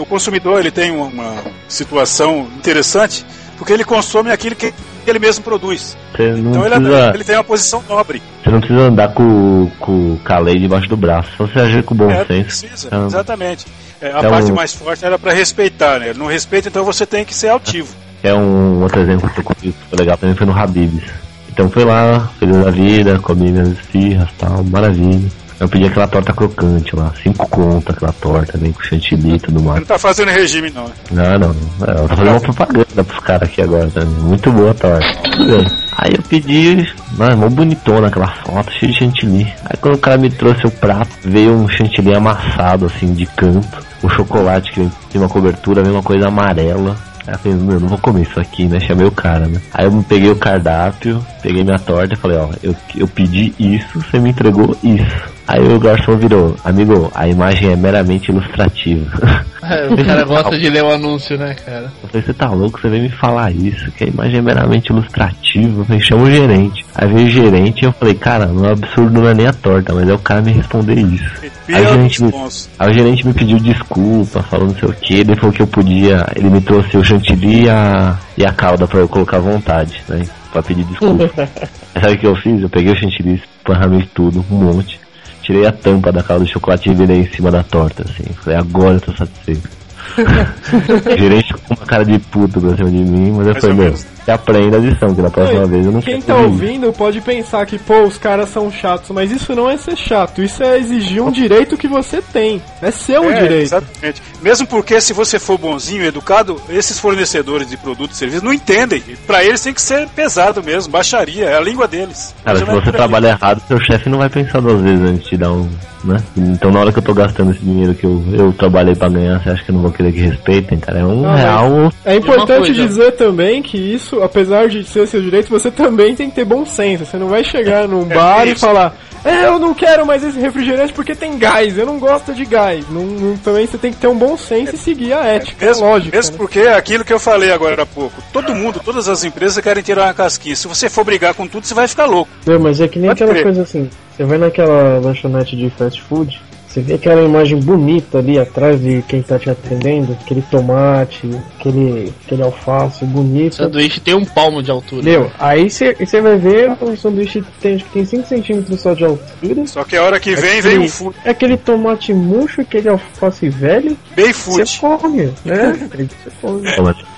O consumidor ele tem uma situação interessante, porque ele consome aquilo que ele mesmo produz. Então ele, precisa, ele tem uma posição nobre. você não precisa andar com, com, com a lei debaixo do braço, só você agir com bom É, senso. precisa, Então, exatamente. É, a Então- parte mais forte era para respeitar, né? Ele não respeita, então você tem que ser altivo. É um outro exemplo que eu que foi legal também, foi no Habib's. Então fui lá, feliz da vida, comi minhas esfirras e tal, maravilha. Eu pedi aquela torta crocante lá, cinco contas aquela torta, bem com chantilly e tudo mais. não tá fazendo regime, não. né? Não, não, não. É, Eu tô fazendo uma propaganda pros caras aqui agora também. Muito boa a torta. Tudo bem. Aí eu pedi, mano, mó bonitona aquela foto, cheia de chantilly. Aí quando o cara me trouxe o prato, veio um chantilly amassado, assim, de canto. O chocolate que tem uma cobertura, uma coisa amarela. Aí eu falei, meu, não vou comer isso aqui, né? Chamei o cara, né? Aí eu peguei o cardápio, peguei minha torta e falei, ó, eu, eu pedi isso, você me entregou isso. Aí o garçom virou, amigo, a imagem é meramente ilustrativa. É, o cara gosta de ler o anúncio, né, cara? Eu falei, você tá louco? Você vem me falar isso, que a imagem é meramente ilustrativa. Eu falei, chama o gerente. Aí veio o gerente e eu falei, cara, não é absurdo não é nem a torta, mas é o cara me responder isso. Aí o, gerente me, aí o gerente me pediu desculpa, falou não sei o que, ele falou que eu podia, ele me trouxe o chantilly e a, e a calda pra eu colocar à vontade, né? Pra pedir desculpa. Sabe o que eu fiz? Eu peguei o chantilly, esparramei tudo, um monte. Tirei a tampa da calda de chocolate e virei em cima da torta, assim. Falei, agora eu tô satisfeito. gerente com uma cara de puto pra cima de mim, mas eu falei, meu, menos. você aprenda a lição, que da próxima vez eu não Quem tá isso. ouvindo pode pensar que, pô, os caras são chatos, mas isso não é ser chato, isso é exigir um direito que você tem. É seu É, direito. Exatamente. Mesmo porque se você for bonzinho, educado, esses fornecedores de produtos e serviços não entendem. Pra eles tem que ser pesado mesmo, baixaria, é a língua deles. Cara, se vai você trabalha errado, seu chefe não vai pensar duas vezes antes de te dar um, né? Então na hora que eu tô gastando esse dinheiro que eu, eu trabalhei pra ganhar, você acha que eu não vou querer que respeitem, cara? É um Ah, real. É importante dizer também que isso, apesar de ser seu direito, você também tem que ter bom senso. Você não vai chegar num bar e isso. falar, é, eu não quero mais esse refrigerante porque tem gás, eu não gosto de gás. Não, não- também você tem que ter um bom senso e seguir a ética, Mesmo, a lógica. mesmo né? porque é aquilo que eu falei agora há pouco. Todo mundo, todas as empresas querem tirar uma casquinha. Se você for brigar com tudo, você vai ficar louco. Não, mas é que nem Pode aquela crer. coisa assim, você vai naquela lanchonete de fast food, você vê aquela imagem bonita ali atrás de quem tá te atendendo, aquele tomate, aquele, aquele alface O bonito. sanduíche tem um palmo de altura. Meu, aí você você vai ver o sanduíche tem, acho que tem 5 centímetros só de altura. Só que a hora que vem, Aquele- vem um food. É aquele tomate murcho, aquele alface velho, Bem você food. come, né? Você come.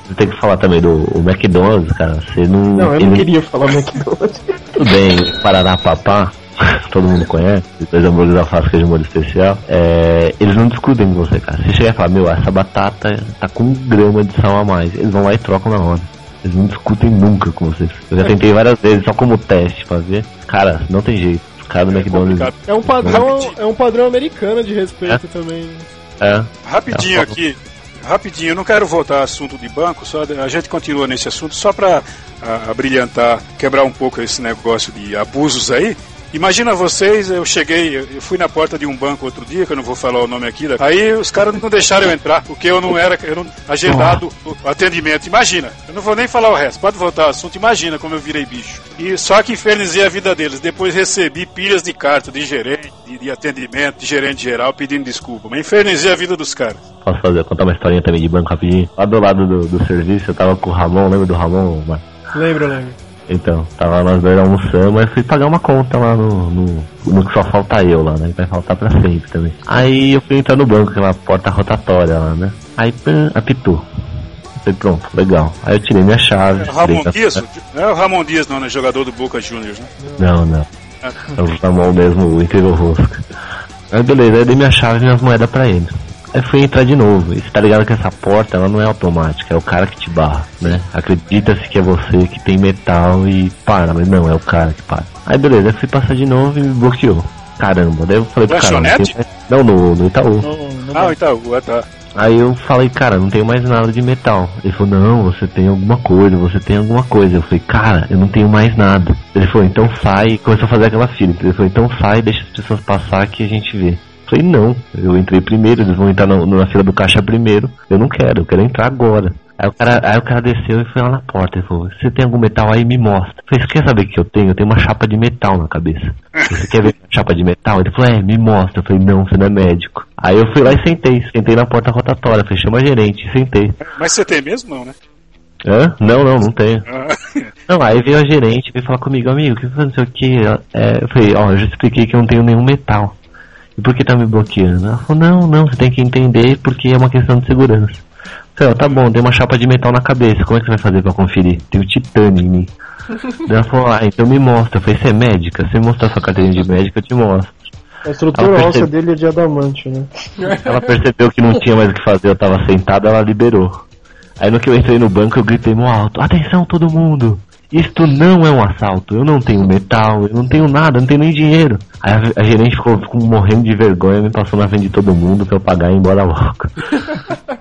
Você tem que falar também do o McDonald's, cara. Você não. Não, eu ele não queria falar McDonald's. Tudo bem, Parará Papá, todo mundo conhece, dois hambúrgueres alface queijo molho especial. É, eles não discutem com você, cara. Você chega e fala, meu, essa batata tá com um grama de sal a mais. Eles vão lá e trocam na hora. Eles não discutem nunca com vocês. Eu já tentei várias vezes, só como teste pra ver. Cara, não tem jeito. Os caras do É McDonald's. complicado. É um padrão, é um padrão americano de respeito também. É. Rapidinho É, aqui, rapidinho, eu não quero voltar ao assunto de banco, só a gente continua nesse assunto só para brilhantar, quebrar um pouco esse negócio de abusos aí. Imagina vocês, eu cheguei, eu fui na porta de um banco outro dia, que eu não vou falar o nome aqui, né? aí os caras não deixaram eu entrar, porque eu não era eu não, agendado o atendimento. Imagina, eu não vou nem falar o resto, pode voltar ao assunto, imagina como eu virei bicho. E só que infernizei a vida deles, depois recebi pilhas de carta de gerente, de, de atendimento, de gerente geral pedindo desculpa, mas infernizei a vida dos caras. Posso fazer, contar uma historinha também de banco rapidinho? Lá do lado do, do serviço, eu tava com o Ramon, lembra do Ramon? Mar- Lembro, lembro. Então, tava nós dois almoçando, mas fui pagar uma conta lá no, no, no que só falta eu lá, né? Que vai faltar pra sempre também. Aí eu fui entrar no banco, aquela porta rotatória lá, né? Aí pã, apitou. Falei, pronto, legal. Aí eu tirei minha chave. É o Ramon Dias? Não é o Ramon Dias, não, né? Jogador do Boca Juniors, né? Não, não. É o Ramon mesmo, o incrível rosca. Aí beleza, aí dei minha chave e minhas moedas pra ele. Aí fui entrar de novo. E você tá ligado que essa porta ela não é automática, é o cara que te barra, né? Acredita-se que é você que tem metal e para, mas não, é o cara que para. Aí beleza, aí fui passar de novo e me bloqueou. Caramba, daí eu falei pro cara. Não, tem mais- não, no, no Itaú. Ah, o Itaú, ah, tá. Aí eu falei, cara, não tenho mais nada de metal. Ele falou, não, você tem alguma coisa, você tem alguma coisa. Eu falei, cara, eu não tenho mais nada. Ele falou, então sai, e começou a fazer aquela fila. Ele falou, então sai, deixa as pessoas passar que a gente vê. Falei, não, eu entrei primeiro, eles vão entrar na, na fila do caixa primeiro. Eu não quero, eu quero entrar agora. Aí o, cara, aí o cara desceu e foi lá na porta. Ele falou, você tem algum metal aí? Me mostra. Eu falei, você quer saber o que eu tenho? Eu tenho uma chapa de metal na cabeça. Você quer ver a chapa de metal? Ele falou, é, me mostra. Eu falei, não, você não é médico. Aí eu fui lá e sentei. Sentei na porta rotatória. Falei, chama a gerente. E sentei. Mas você tem mesmo, não, né? Hã? Não, não, não tenho. Ah, Não, aí veio a gerente, veio falar comigo, amigo, que não sei o que. É, eu falei, ó, eu já expliquei que eu não tenho nenhum metal. E por que tá me bloqueando? Ela falou, não, não, você tem que entender porque é uma questão de segurança. Eu falei, ó, tá bom, tem uma chapa de metal na cabeça, como é que você vai fazer pra conferir? Tem o titânio em mim. Ela falou, ah, então me mostra. Eu falei, você é médica? Se você mostrar sua carteirinha de médica, eu te mostro. A estrutura Ah, óssea dele é de adamante, né? Ela percebeu que não tinha mais o que fazer, eu tava sentado, ela liberou. Aí no que eu entrei no banco, eu gritei no alto: Atenção, todo mundo! Isto não é um assalto, eu não tenho metal, eu não tenho nada, eu não tenho nem dinheiro. Aí a, a gerente ficou, ficou morrendo de vergonha, me passou na frente de todo mundo pra eu pagar e ir embora logo.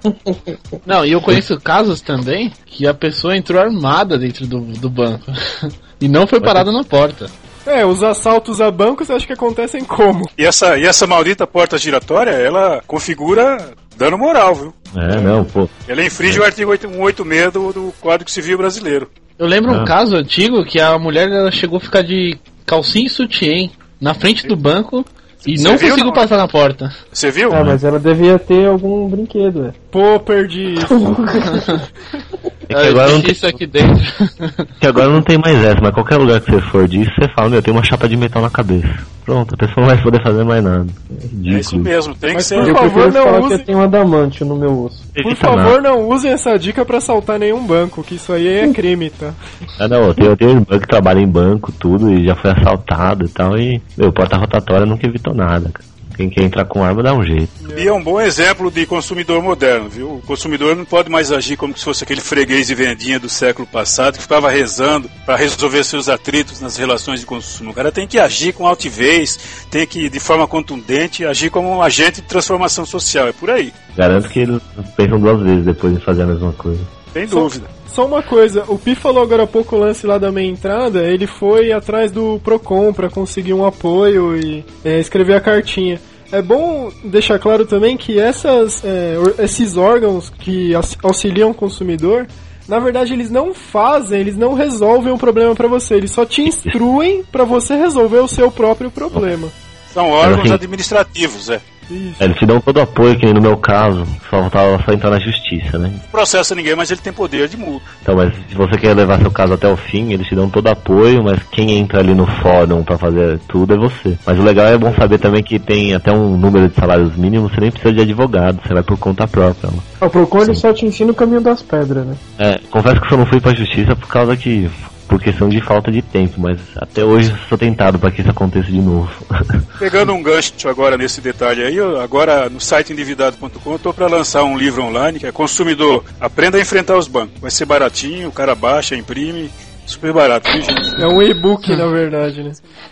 Não, e eu conheço casos também que a pessoa entrou armada dentro do, do banco. e não foi parada na porta. É, os assaltos a bancos acho que acontecem como? e, essa, e essa maldita porta giratória, ela configura dano moral, viu? É, não, pô. Ela infringe o artigo 8 186 do, do Código Civil Brasileiro. Eu lembro um Ah. caso antigo que a mulher ela chegou a ficar de calcinha e sutiã na frente do banco e Você não viu, conseguiu não? passar na porta. Você viu? Ah, mas ela devia ter algum brinquedo, é. Pô, perdi isso. É que agora, não tem, isso aqui dentro. que agora não tem mais essa, mas qualquer lugar que você for disso, você fala, meu, tem uma chapa de metal na cabeça. Pronto, a pessoa não vai poder fazer mais nada. É É isso mesmo, tem que Mas ser. por favor, não use- que eu tenho um adamante no meu osso. Por favor, nada. não usem essa dica pra assaltar nenhum banco, que isso aí é crime, tá? Ah, não, eu tenho, eu tenho irmã que trabalha em banco, tudo, e já foi assaltado e tal, e, meu, porta rotatória nunca evitou nada, cara. Quem quer entrar com arma dá um jeito. E é um bom exemplo de consumidor moderno, viu? O consumidor não pode mais agir como se fosse aquele freguês de vendinha do século passado que ficava rezando para resolver seus atritos nas relações de consumo. O cara tem que agir com altivez, tem que, de forma contundente, agir como um agente de transformação social. É por aí, Garanto que eles pensam duas vezes depois em fazer a mesma coisa. Sem Só- dúvida. Só uma coisa, o Pi falou agora há pouco o lance lá da minha entrada, ele foi atrás do Procon pra conseguir um apoio e é, escrever a cartinha. É bom deixar claro também que essas, é, esses órgãos que aux- auxiliam o consumidor, na verdade eles não fazem, eles não resolvem um problema pra você, eles só te instruem pra você resolver o seu próprio problema. São órgãos administrativos, é. Isso. É, eles te dão todo o apoio, que nem no meu caso, só faltava só entrar na justiça, né? Não processa ninguém, mas ele tem poder de multa. Então, mas se você quer levar seu caso até o fim, eles te dão todo o apoio, mas quem entra ali no fórum pra fazer tudo é você. Mas o legal é bom saber também que tem até um número de salários mínimos, você nem precisa de advogado, você vai por conta própria. Né? O Procon ele só te ensina o caminho das pedras, né? É, confesso que eu só não fui pra justiça por causa que. Por questão de falta de tempo, mas até hoje sou tentado pra que isso aconteça de novo. Pegando um gancho agora nesse detalhe aí, agora no site endividado.com eu estou para lançar um livro online que é Consumidor, aprenda a enfrentar os bancos. Vai ser baratinho, o cara baixa, imprime, super barato, viu, gente? É um e-book, na verdade, né?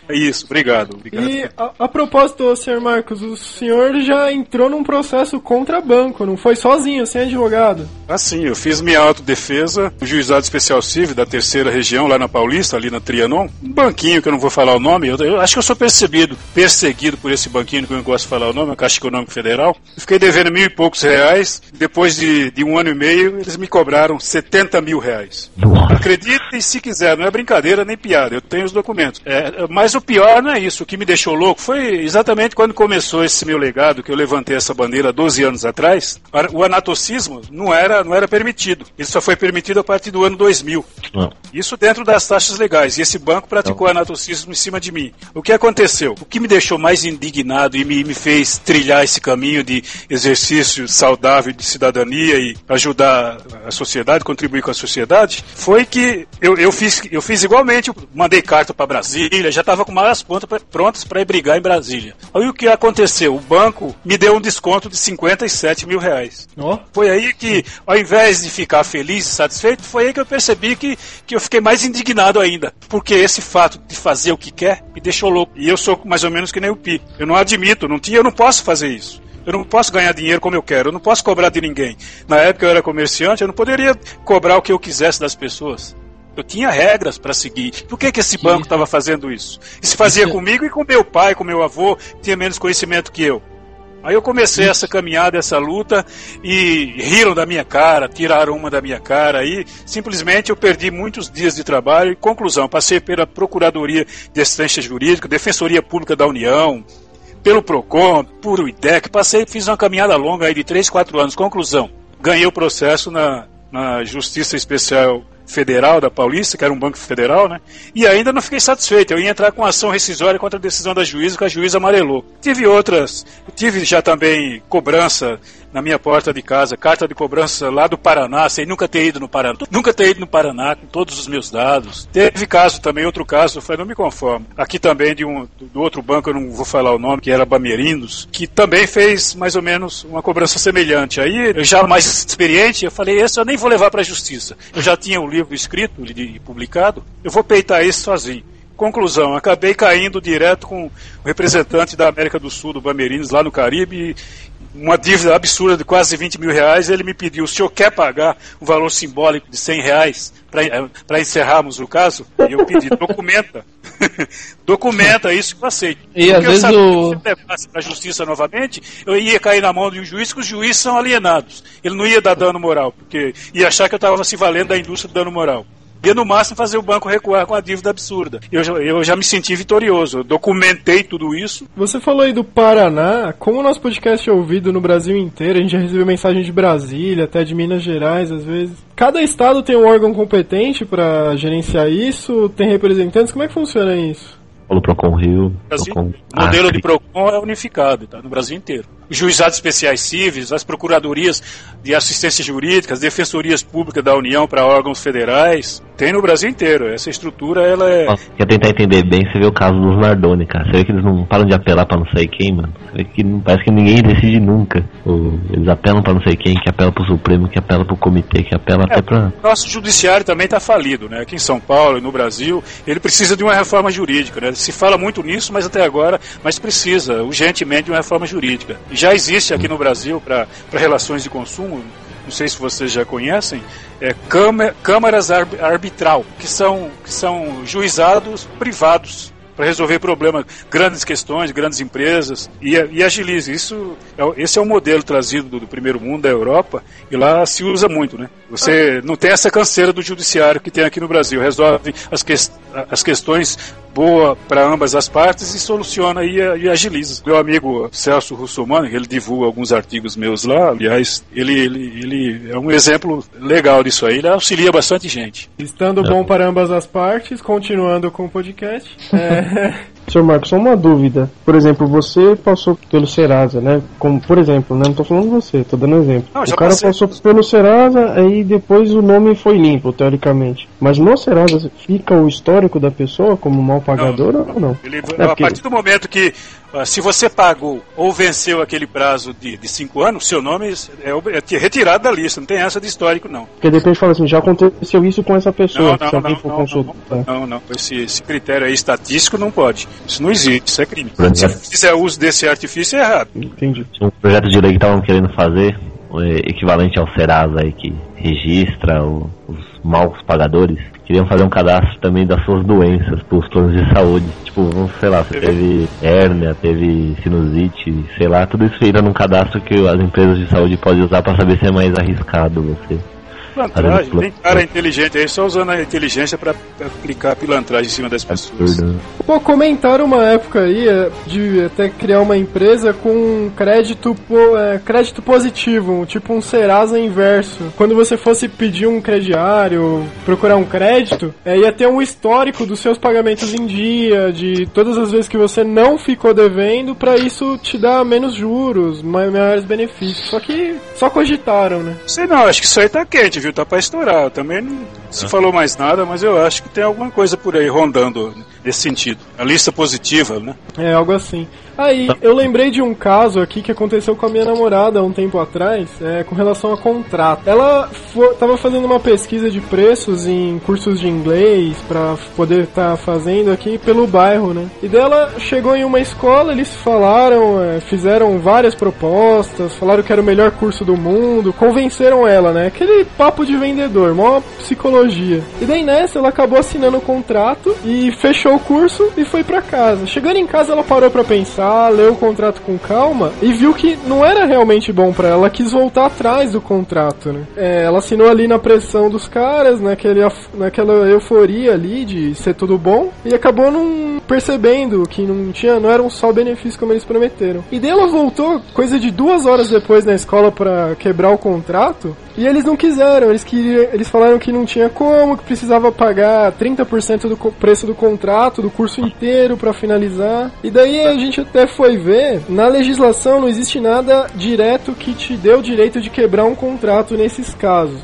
É isso, obrigado. obrigado. E a, a propósito, senhor Marcos, o senhor já entrou num processo contra banco, não foi sozinho, sem advogado. Assim, eu fiz minha autodefesa no Juizado Especial Civil da terceira região, lá na Paulista, ali na Trianon. Um banquinho que eu não vou falar o nome, eu, eu acho que eu sou percebido, perseguido por esse banquinho que eu não gosto de falar o nome, a Caixa Econômica Federal. Eu fiquei devendo mil e poucos reais, depois de, de um ano e meio, eles me cobraram 70 mil reais. Acreditem se quiser, não é brincadeira nem piada, eu tenho os documentos. É, mas o pior não é isso, o que me deixou louco foi exatamente quando começou esse meu legado, que eu levantei essa bandeira 12 anos atrás, o anatocismo não era, não era permitido. Ele só foi permitido a partir do ano 2000. Não. Isso dentro das taxas legais. E esse banco praticou anatocismo em cima de mim. O que aconteceu? O que me deixou mais indignado e me, me fez trilhar esse caminho de exercício saudável de cidadania e ajudar a sociedade, contribuir com a sociedade, foi que eu, eu, fiz, eu fiz igualmente. Eu mandei carta para Brasília, já estava com malas prontas prontas para ir brigar em Brasília. Aí o que aconteceu? O banco me deu um desconto de 57 mil reais. Ó. Foi aí que, ao invés de ficar feliz e satisfeito, foi aí que eu percebi que, que eu fiquei mais indignado ainda. Porque esse fato de fazer o que quer me deixou louco. E eu sou mais ou menos que nem o Pi. Eu não admito, não tinha, eu não posso fazer isso. Eu não posso ganhar dinheiro como eu quero, eu não posso cobrar de ninguém. Na época eu era comerciante, eu não poderia cobrar o que eu quisesse das pessoas. Eu tinha regras para seguir. Por que, que esse banco estava fazendo isso? Se fazia Isso- comigo e com meu pai, com meu avô, que tinha menos conhecimento que eu. Aí eu comecei essa caminhada, essa luta, e riram da minha cara, tiraram uma da minha cara, aí simplesmente eu perdi muitos dias de trabalho. E conclusão, passei pela Procuradoria de Assistência Jurídica, Defensoria Pública da União, pelo PROCON, por o IDEC, passei, fiz uma caminhada longa aí de 3, 4 anos. Conclusão, ganhei o processo na, na Justiça Especial Federal da Paulista, que era um banco federal, né? E ainda não fiquei satisfeito. Eu ia entrar com ação rescisória contra a decisão da juíza, que a juíza amarelou. Tive outras, tive já também cobrança na minha porta de casa, carta de cobrança lá do Paraná, sem nunca ter ido no Paraná. Nunca ter ido no Paraná com todos os meus dados. Teve caso também, outro caso, falei, não me conformo. Aqui também de um do outro banco, eu não vou falar o nome, que era Bamerindos, que também fez mais ou menos uma cobrança semelhante. Aí, eu já mais experiente, eu falei, esse eu nem vou levar para a justiça. Eu já tinha o livro escrito e publicado, eu vou peitar esse sozinho. Conclusão, acabei caindo direto com o representante da América do Sul, do Bamerindos, lá no Caribe, uma dívida absurda de quase 20 mil reais. Ele me pediu: o senhor quer pagar um valor simbólico de 100 reais para encerrarmos o caso? E eu pedi: documenta. documenta isso que eu aceito. E Porque às eu vezes o- que se eu levasse para a justiça novamente, eu ia cair na mão de um juiz, que os juízes são alienados. Ele não ia dar dano moral, porque ia achar que eu estava se valendo da indústria do dano moral. Ia no máximo fazer o banco recuar com a dívida absurda. Eu já, eu já me senti vitorioso. Eu documentei tudo isso. Você falou aí do Paraná, como o nosso podcast é ouvido no Brasil inteiro, a gente já recebeu mensagem de Brasília, até de Minas Gerais, às vezes. Cada estado tem um órgão competente pra gerenciar isso, tem representantes, como é que funciona isso? Pelo Procon Rio, Brasil, Procon o modelo Acre. de PROCON é unificado, tá? no Brasil inteiro. Os juizados especiais cíveis, as procuradorias de assistência jurídica, as defensorias públicas da União para órgãos federais, tem no Brasil inteiro. Essa estrutura, ela é... Quer tentar entender bem, você vê o caso dos Nardoni, cara. Você vê que eles não param de apelar pra não sei quem, mano. Você vê que não, parece que ninguém decide nunca. O- eles apelam pra não sei quem, que apela pro Supremo, que apela pro comitê, que apela até pra. Nosso judiciário também está falido, né? Aqui em São Paulo e no Brasil, ele precisa de uma reforma jurídica, né? Se fala muito nisso, mas até agora, mas precisa urgentemente de uma reforma jurídica. Já existe aqui no Brasil para relações de consumo, não sei se vocês já conhecem, é, câma- câmaras arb- arbitral, que são, que são juizados privados para resolver problemas, grandes questões, grandes empresas e, e agilize. Isso, é esse é o modelo trazido do, do primeiro mundo da Europa e lá se usa muito, né? Você não tem essa canseira do judiciário que tem aqui no Brasil. Resolve as, ques- as questões boa para ambas as partes e soluciona e, e agiliza. Meu amigo Celso Russomano, ele divulga alguns artigos meus lá, aliás, ele, ele, ele é um exemplo legal disso aí, ele auxilia bastante gente. Estando bom para ambas as partes, continuando com o podcast. É, Senhor Marcos, só uma dúvida. Por exemplo, você passou pelo Serasa, né? Como, por exemplo, né? Não tô falando você, tô dando um exemplo. Não, o cara passei. passou pelo Serasa, aí depois o nome foi limpo, teoricamente. Mas no Serasa fica o histórico da pessoa como mal pagador ou não? Ele, É, a partir do momento que, se você pagou ou venceu aquele prazo de, de cinco anos, seu nome é, é retirado da lista, não tem essa de histórico, não. Porque de repente fala assim, já aconteceu isso com essa pessoa, Não, se não, alguém não, for não, consultar. não, não, não. Esse, esse critério aí estatístico não pode. Isso não existe, isso é crime. Por Se fizer uso desse artifício, é errado. Entendi. Um projeto de lei que estavam querendo fazer, é, equivalente ao Serasa aí, que registra o- os maus pagadores. Queriam fazer um cadastro também das suas doenças, pros planos de saúde. Tipo, sei lá, você teve hérnia, teve sinusite, sei lá, tudo isso entra num cadastro que as empresas de saúde podem usar para saber se é mais arriscado você Pilantragem, tem cara inteligente aí só usando a inteligência pra aplicar pilantragem em cima das pessoas. Pô, comentaram uma época aí é, de até criar uma empresa com crédito, po- é, crédito positivo, tipo um Serasa inverso. Quando você fosse pedir um crediário, procurar um crédito, é, ia ter um histórico dos seus pagamentos em dia, de todas as vezes que você não ficou devendo, pra isso te dar menos juros, ma- maiores benefícios. Só que só cogitaram, né? Sei não, acho que isso aí tá quente, viu? Tá pra estourar. Também não se falou mais nada, mas eu acho que tem alguma coisa por aí rondando nesse sentido. A lista positiva, né? É, algo assim. Aí, eu lembrei de um caso aqui que aconteceu com a minha namorada há um tempo atrás, é, com relação a contrato. Ela fo- tava fazendo uma pesquisa de preços em cursos de inglês pra poder estar fazendo aqui pelo bairro, né? E dela chegou em uma escola, eles falaram, é, fizeram várias propostas, falaram que era o melhor curso do mundo, convenceram ela, né? Aquele papo de vendedor, mó psicologia. E daí nessa, ela acabou assinando o contrato e fechou o curso e foi pra casa. Chegando em casa, ela parou pra pensar, leu o contrato com calma e viu que não era realmente bom pra ela. Quis voltar atrás do contrato, né? É, ela assinou ali na pressão dos caras, naquele, naquela euforia ali de ser tudo bom e acabou não percebendo que não tinha, não eram só benefícios como eles prometeram. E daí ela voltou coisa de duas horas depois na escola pra quebrar o contrato e eles não quiseram, eles queriam, eles falaram que não tinha como, que precisava pagar 30% do preço do contrato, do curso inteiro pra finalizar. E daí a gente até foi ver, na legislação não existe nada direto que te dê o direito de quebrar um contrato nesses casos.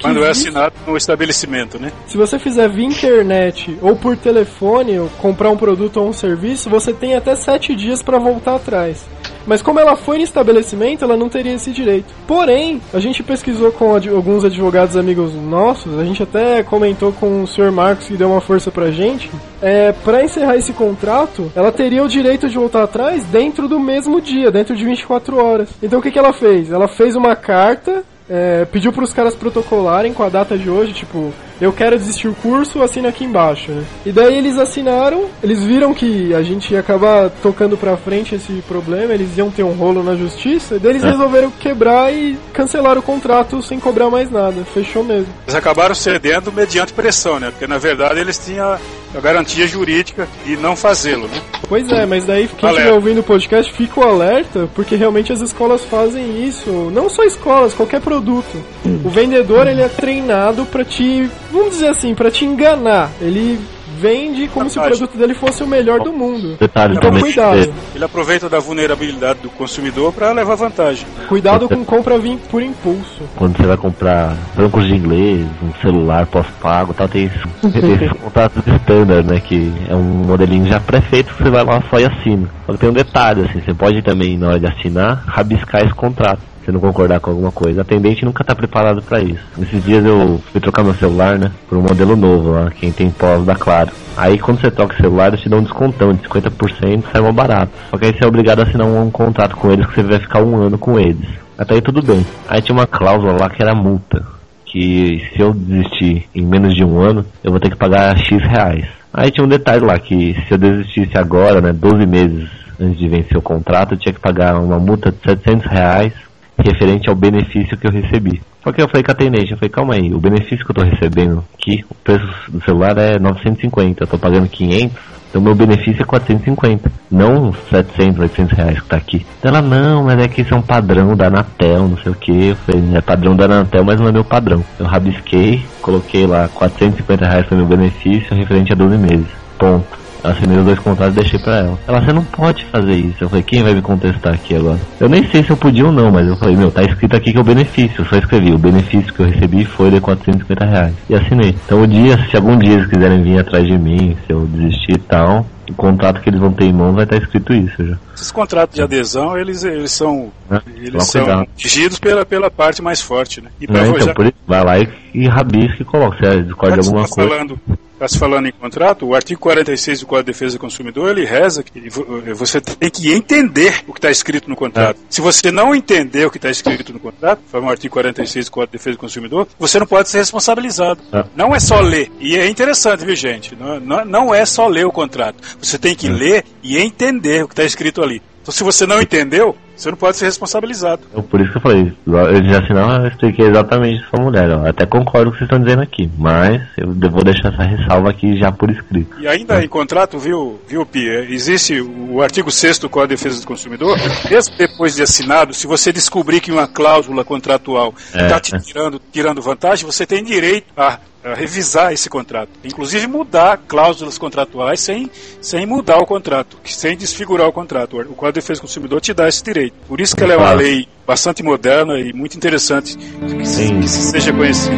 Quando é existe- assinado no estabelecimento, né? se você fizer via internet ou por telefone, ou comprar um produto ou um serviço, você tem até 7 dias para voltar atrás. Mas como ela foi no estabelecimento, ela não teria esse direito. Porém, a gente pesquisou com ad- alguns advogados amigos nossos, a gente até comentou com o Sr. Marcos que deu uma força pra gente. É, para encerrar esse contrato, ela teria o direito de voltar atrás dentro do mesmo dia, dentro de 24 horas. Então o que, que ela fez? Ela fez uma carta é, pediu para os caras protocolarem com a data de hoje, tipo, eu quero desistir o curso, assina aqui embaixo, né? E daí eles assinaram, eles viram que a gente ia acabar tocando pra frente esse problema, eles iam ter um rolo na justiça, e daí eles resolveram quebrar e cancelar o contrato sem cobrar mais nada, fechou mesmo. Eles acabaram cedendo mediante pressão, né? Porque na verdade eles tinham a garantia jurídica de não fazê-lo, né? Pois é, mas daí quem Alerta. estiver ouvindo o podcast, fica o alerta, porque realmente as escolas fazem isso. Não só escolas, qualquer produto. O vendedor, ele é treinado pra te, vamos dizer assim, pra te enganar. Ele vende como se o produto dele fosse o melhor do mundo. Detalhe Então cuidado. Ele aproveita da vulnerabilidade do consumidor para levar vantagem. Cuidado com compra vir por impulso. Quando você vai comprar bancos de inglês, um celular pós-pago tal, tem esses contratos standard, né? Que é um modelinho já pré-feito que você vai lá só e assina. Só que tem um detalhe, assim, você pode também, na hora de assinar, rabiscar esse contrato. Se não concordar com alguma coisa. Atendente nunca tá preparado pra isso. Nesses dias eu fui trocar meu celular, né? Por um modelo novo lá, quem tem pós da Claro. Aí quando você troca o celular, eles te dão um descontão de 50%, sai mais barato. Só que aí você é obrigado a assinar um, contrato com eles que você vai ficar um ano com eles. Até aí tudo bem. Aí tinha uma cláusula lá que era multa. Que se eu desistir em menos de um ano, eu vou ter que pagar X reais. Aí tinha um detalhe lá que se eu desistisse agora, né, 12 meses antes de vencer o contrato, eu tinha que pagar uma multa de 700 reais referente ao benefício que eu recebi. Só que eu falei com a atendente, eu falei, calma aí, o benefício que eu tô recebendo aqui, o preço do celular é 950, eu tô pagando 500, então meu benefício é 450, não 700, 800 reais que tá aqui. Ela, não, mas é que isso é um padrão da Anatel, não sei o que. Eu falei, é padrão da Anatel, mas não é meu padrão. Eu rabisquei, coloquei lá 450 reais foi meu benefício, referente a 12 meses. Ponto. Assinei os dois contratos e deixei pra ela. Ela, você não pode fazer isso. Eu falei, quem vai me contestar aqui agora? Eu nem sei se eu podia ou não, mas eu falei, meu, tá escrito aqui que é o benefício. Eu só escrevi, o benefício que eu recebi foi de 450 reais. E assinei. Então o dia, se algum dia eles quiserem vir atrás de mim, se eu desistir e tal, o contrato que eles vão ter em mão vai estar escrito isso já. Esses contratos de adesão, eles, eles são, Né? eles são cuidado. regidos pela, pela parte mais forte, né? E pra Né? já- Então, por isso, vai lá e, e rabisca e coloca. Se discorda de Tá alguma se coisa. falando, tá se falando em contrato, o artigo 46 do Código de Defesa do Consumidor, ele reza que vo- você tem que entender o que está escrito no contrato. É. Se você não entender o que está escrito no contrato, foi o artigo 46 do Código de Defesa do Consumidor, você não pode ser responsabilizado. É. Não é só ler. E é interessante, viu, gente? Não, não, não é só ler o contrato. Você tem É. que ler e entender o que está escrito ali. Então, se você não entendeu, Você não pode ser responsabilizado. Eu- Por isso que eu falei, eu já assinava, eu expliquei exatamente pra mulher. Eu até concordo com o que vocês estão dizendo aqui, mas eu vou deixar essa ressalva aqui já por escrito. E ainda em contrato, viu, viu Pi, é, existe o artigo 6 do Código de Defesa do Consumidor, mesmo depois de assinado, se você descobrir que uma cláusula contratual É, está te é. tirando, tirando vantagem, você tem direito a revisar esse contrato. Inclusive mudar cláusulas contratuais sem, sem mudar o contrato, sem desfigurar o contrato. O Código de Defesa do Consumidor te dá esse direito. Por isso que ela é uma lei bastante moderna e muito interessante que, se- Sim. que se seja conhecida.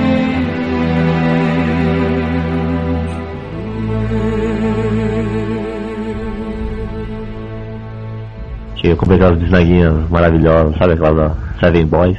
Que eu comprei aquelas bisnaguinhas maravilhosas, sabe aquelas da Seven Boys?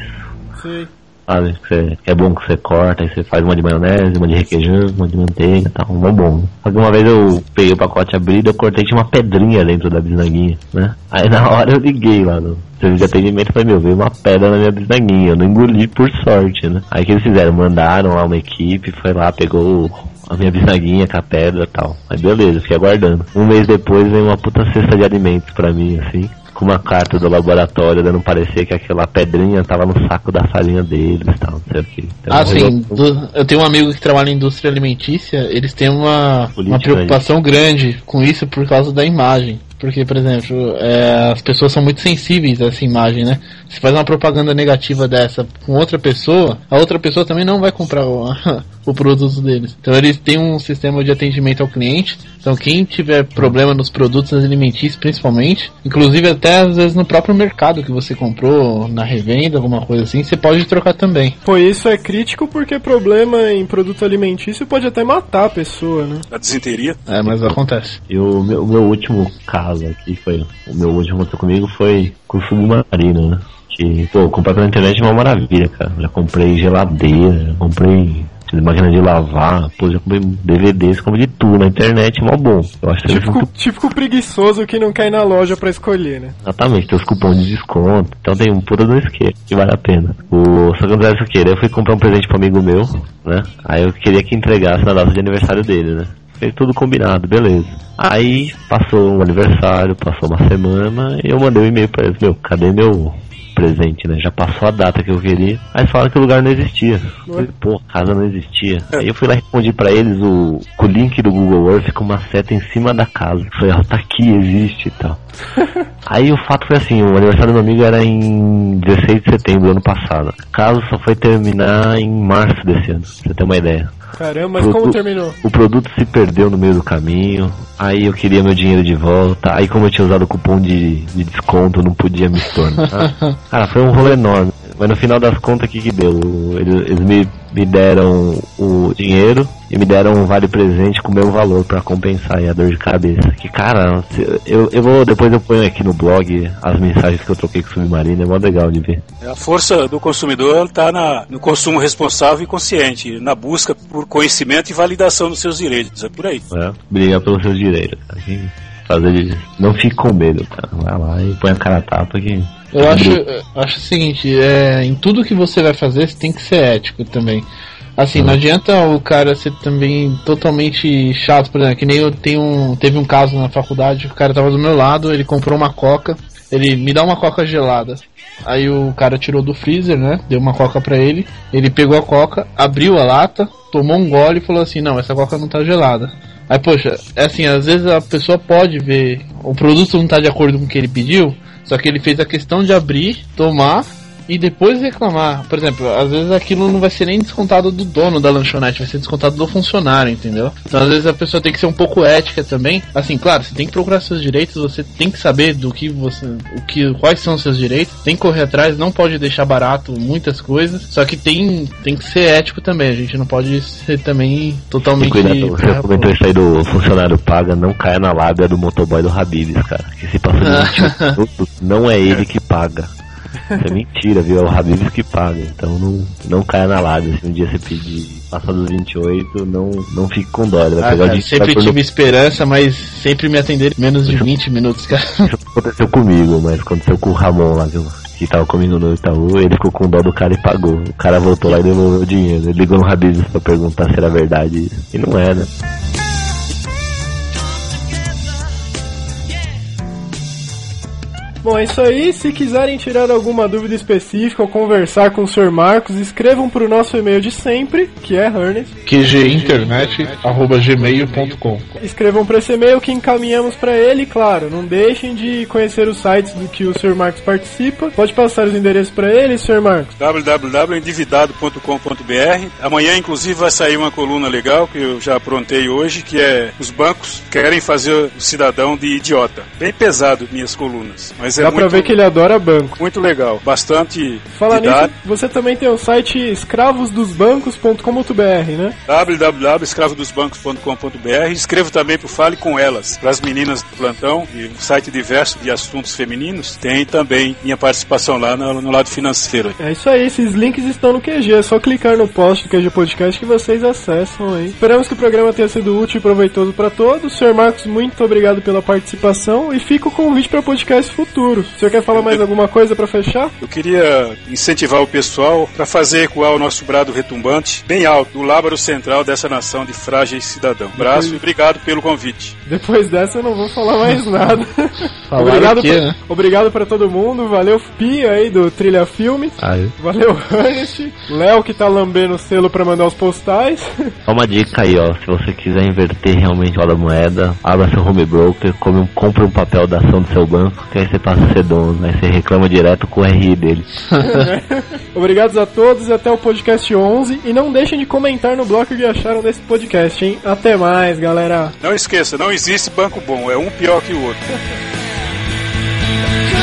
Sei. Sabe? Que é bom que você corta, aí você faz uma de maionese, uma de requeijão, uma de manteiga tal, mó bom. Só que uma vez eu peguei o pacote abrido, eu cortei tinha uma pedrinha dentro da bisnaguinha, né? Aí na hora eu liguei lá no serviço de atendimento e falei, meu, veio uma pedra na minha bisnaguinha, eu não engoli por sorte, né? Aí o que eles fizeram? Mandaram lá uma equipe, foi lá, pegou a minha bisnaguinha com a pedra e tal. Aí beleza, fiquei aguardando. Um mês depois veio uma puta cesta de alimentos pra mim, assim. Com uma carta do laboratório dando parecer que aquela pedrinha tava no saco da farinha deles e tal, não sei o que. Então, Ah, sim. do- eu tenho um amigo que trabalha em indústria alimentícia, eles têm uma, Política, uma preocupação grande com isso por causa da imagem. Porque, por exemplo, é, as pessoas são muito sensíveis a essa imagem, né? Se faz uma propaganda negativa dessa com outra pessoa, a outra pessoa também não vai comprar o, o produto deles. Então eles têm um sistema de atendimento ao cliente. Então quem tiver problema nos produtos alimentícios, principalmente, inclusive até às vezes no próprio mercado que você comprou, na revenda, alguma coisa assim, você pode trocar também. Pô, isso é crítico porque problema em produto alimentício pode até matar a pessoa, né? A desinteria. É, mas acontece. E o meu, o meu último caso aqui foi. O meu último aconteceu comigo foi com o submarino, né? Que, pô, comprar pela internet é uma maravilha, cara. Já comprei geladeira, já comprei máquina de lavar, pô, já comprei DVDs, comprei de tudo na internet, mó bom. Eu acho que é Típico, típico preguiçoso que não quer ir na loja pra escolher, né? Exatamente, tem os cupons de desconto. Então tem um puta do esquema que vale a pena. O, só que acontece o quê? Daí Eu fui comprar um presente pro amigo meu, né? Aí eu queria que entregasse na data de aniversário dele, né? Fez tudo combinado, beleza. Aí passou um aniversário, passou uma semana, e eu mandei um e-mail pra eles, meu, cadê meu presente, né? Já passou a data que eu queria. Aí falaram que o lugar não existia. Falei, pô, a casa não existia. Aí eu fui lá e respondi pra eles o, o link do Google Earth com uma seta em cima da casa. Falei, ó, tá aqui, existe e tal. Aí o fato foi assim, o aniversário do meu amigo era em 16 de setembro do ano passado. O caso só foi terminar em março desse ano, pra você ter uma ideia. Caramba, mas como terminou? O produto se perdeu no meio do caminho, aí eu queria meu dinheiro de volta, aí como eu tinha usado o cupom de, de desconto, eu não podia me tornar. Cara, foi um rolo enorme. Mas no final das contas, o que que deu? Eles, eles me, me deram o dinheiro e me deram um vale presente com o meu valor pra compensar aí a dor de cabeça. Que cara, eu, eu vou, depois eu ponho aqui no blog as mensagens que eu troquei com o Submarino, é mó legal de ver. A força do consumidor está no consumo responsável e consciente, na busca por conhecimento e validação dos seus direitos. É por aí. né? Brigar pelos seus direitos, cara. Fazer de... Não fique com medo, cara. Vai lá e põe a cara a tapa que. Eu acho, eu acho o seguinte, é, em tudo que você vai fazer, você tem que ser ético também. Assim, não adianta o cara ser também totalmente chato, por exemplo, que nem eu tenho um, teve um caso na faculdade, o cara tava do meu lado, ele comprou uma coca, ele me dá uma coca gelada. Aí o cara tirou do freezer, né? Deu uma coca pra ele. Ele pegou a coca, abriu a lata, tomou um gole e falou assim: "Não, essa coca não tá gelada". Aí, poxa, é assim, às vezes a pessoa pode ver, o produto não tá de acordo com o que ele pediu, só que ele fez a questão de abrir, tomar e depois reclamar. Por exemplo, às vezes aquilo não vai ser nem descontado do dono da lanchonete, vai ser descontado do funcionário, entendeu? Então às vezes a pessoa tem que ser um pouco ética também. Assim, claro, você tem que procurar seus direitos, você tem que saber do que você, o que, quais são os seus direitos, tem que correr atrás, não pode deixar barato muitas coisas. Só que tem, tem que ser ético também. A gente não pode ser também totalmente. que cuidar, você comentou isso aí do funcionário paga, não caia na lábia do motoboy do Habibs, cara. Que se passou de 20 minutos, não é ele que paga. Isso é mentira, viu? É o Habibs que paga. Então não, não caia na lábia. Se um dia você pedir passar dos 28, não, não fique com dó. Ele vai Ah, cara, sempre pôr no- tive esperança, mas sempre me atenderam menos de 20 minutos, cara. Isso aconteceu comigo, mas aconteceu com o Ramon lá, viu? Que tava comigo no Itaú, ele ficou com dó do cara e pagou. O cara voltou lá e devolveu o dinheiro. Ele ligou no Habibs pra perguntar se era verdade isso. E não era. Bom, é isso aí. Se quiserem tirar alguma dúvida específica ou conversar com o Sr. Marcos, escrevam para o nosso e-mail de sempre, que é Ernest. qginternet.gmail.com Escrevam para esse e-mail que encaminhamos para ele, claro. Não deixem de conhecer os sites do que o Sr. Marcos participa. Pode passar os endereços para ele, Sr. Marcos. www.endividado.com.br. Amanhã, inclusive, vai sair uma coluna legal que eu já aprontei hoje, que é os bancos querem fazer o cidadão de idiota. Bem pesado minhas colunas, mas é Dá pra muito, ver que ele adora banco. muito legal. Bastante Falar nisso, você também tem o site escravosdosbancos.com.br, né? www.escravodosbancos.com.br. Escrevo também para Fale com Elas, para as meninas do plantão, e um site diverso de assuntos femininos. Tem também minha participação lá no, no lado financeiro. É isso aí, esses links estão no QG, é só clicar no post do QG Podcast que vocês acessam aí. Esperamos que o programa tenha sido útil e proveitoso para todos. Sr. Marcos, muito obrigado pela participação e fica o convite para podcast futuro. O senhor quer falar mais alguma coisa para fechar? Eu queria incentivar o pessoal para fazer ecoar o nosso brado retumbante bem alto, do lábaro central dessa nação de frágeis cidadãos. Braço e obrigado pelo convite. Depois dessa eu não vou falar mais nada. Obrigado, o quê, pra, né? obrigado pra todo mundo, valeu Pia aí do Trilha Filme, Aí. valeu Ernest, Léo que tá lambendo o selo pra mandar os postais. Só uma dica aí, ó. Se você quiser inverter realmente a moeda, abra seu home broker, come um, compre um papel da ação do seu banco, que aí você passa ser dono, né? Você reclama direto com o RI dele. Obrigados a todos e até o podcast 11. E não deixem de comentar no bloco o que acharam desse podcast, hein? Até mais, galera. Não esqueça, não existe banco bom, é um pior que o outro.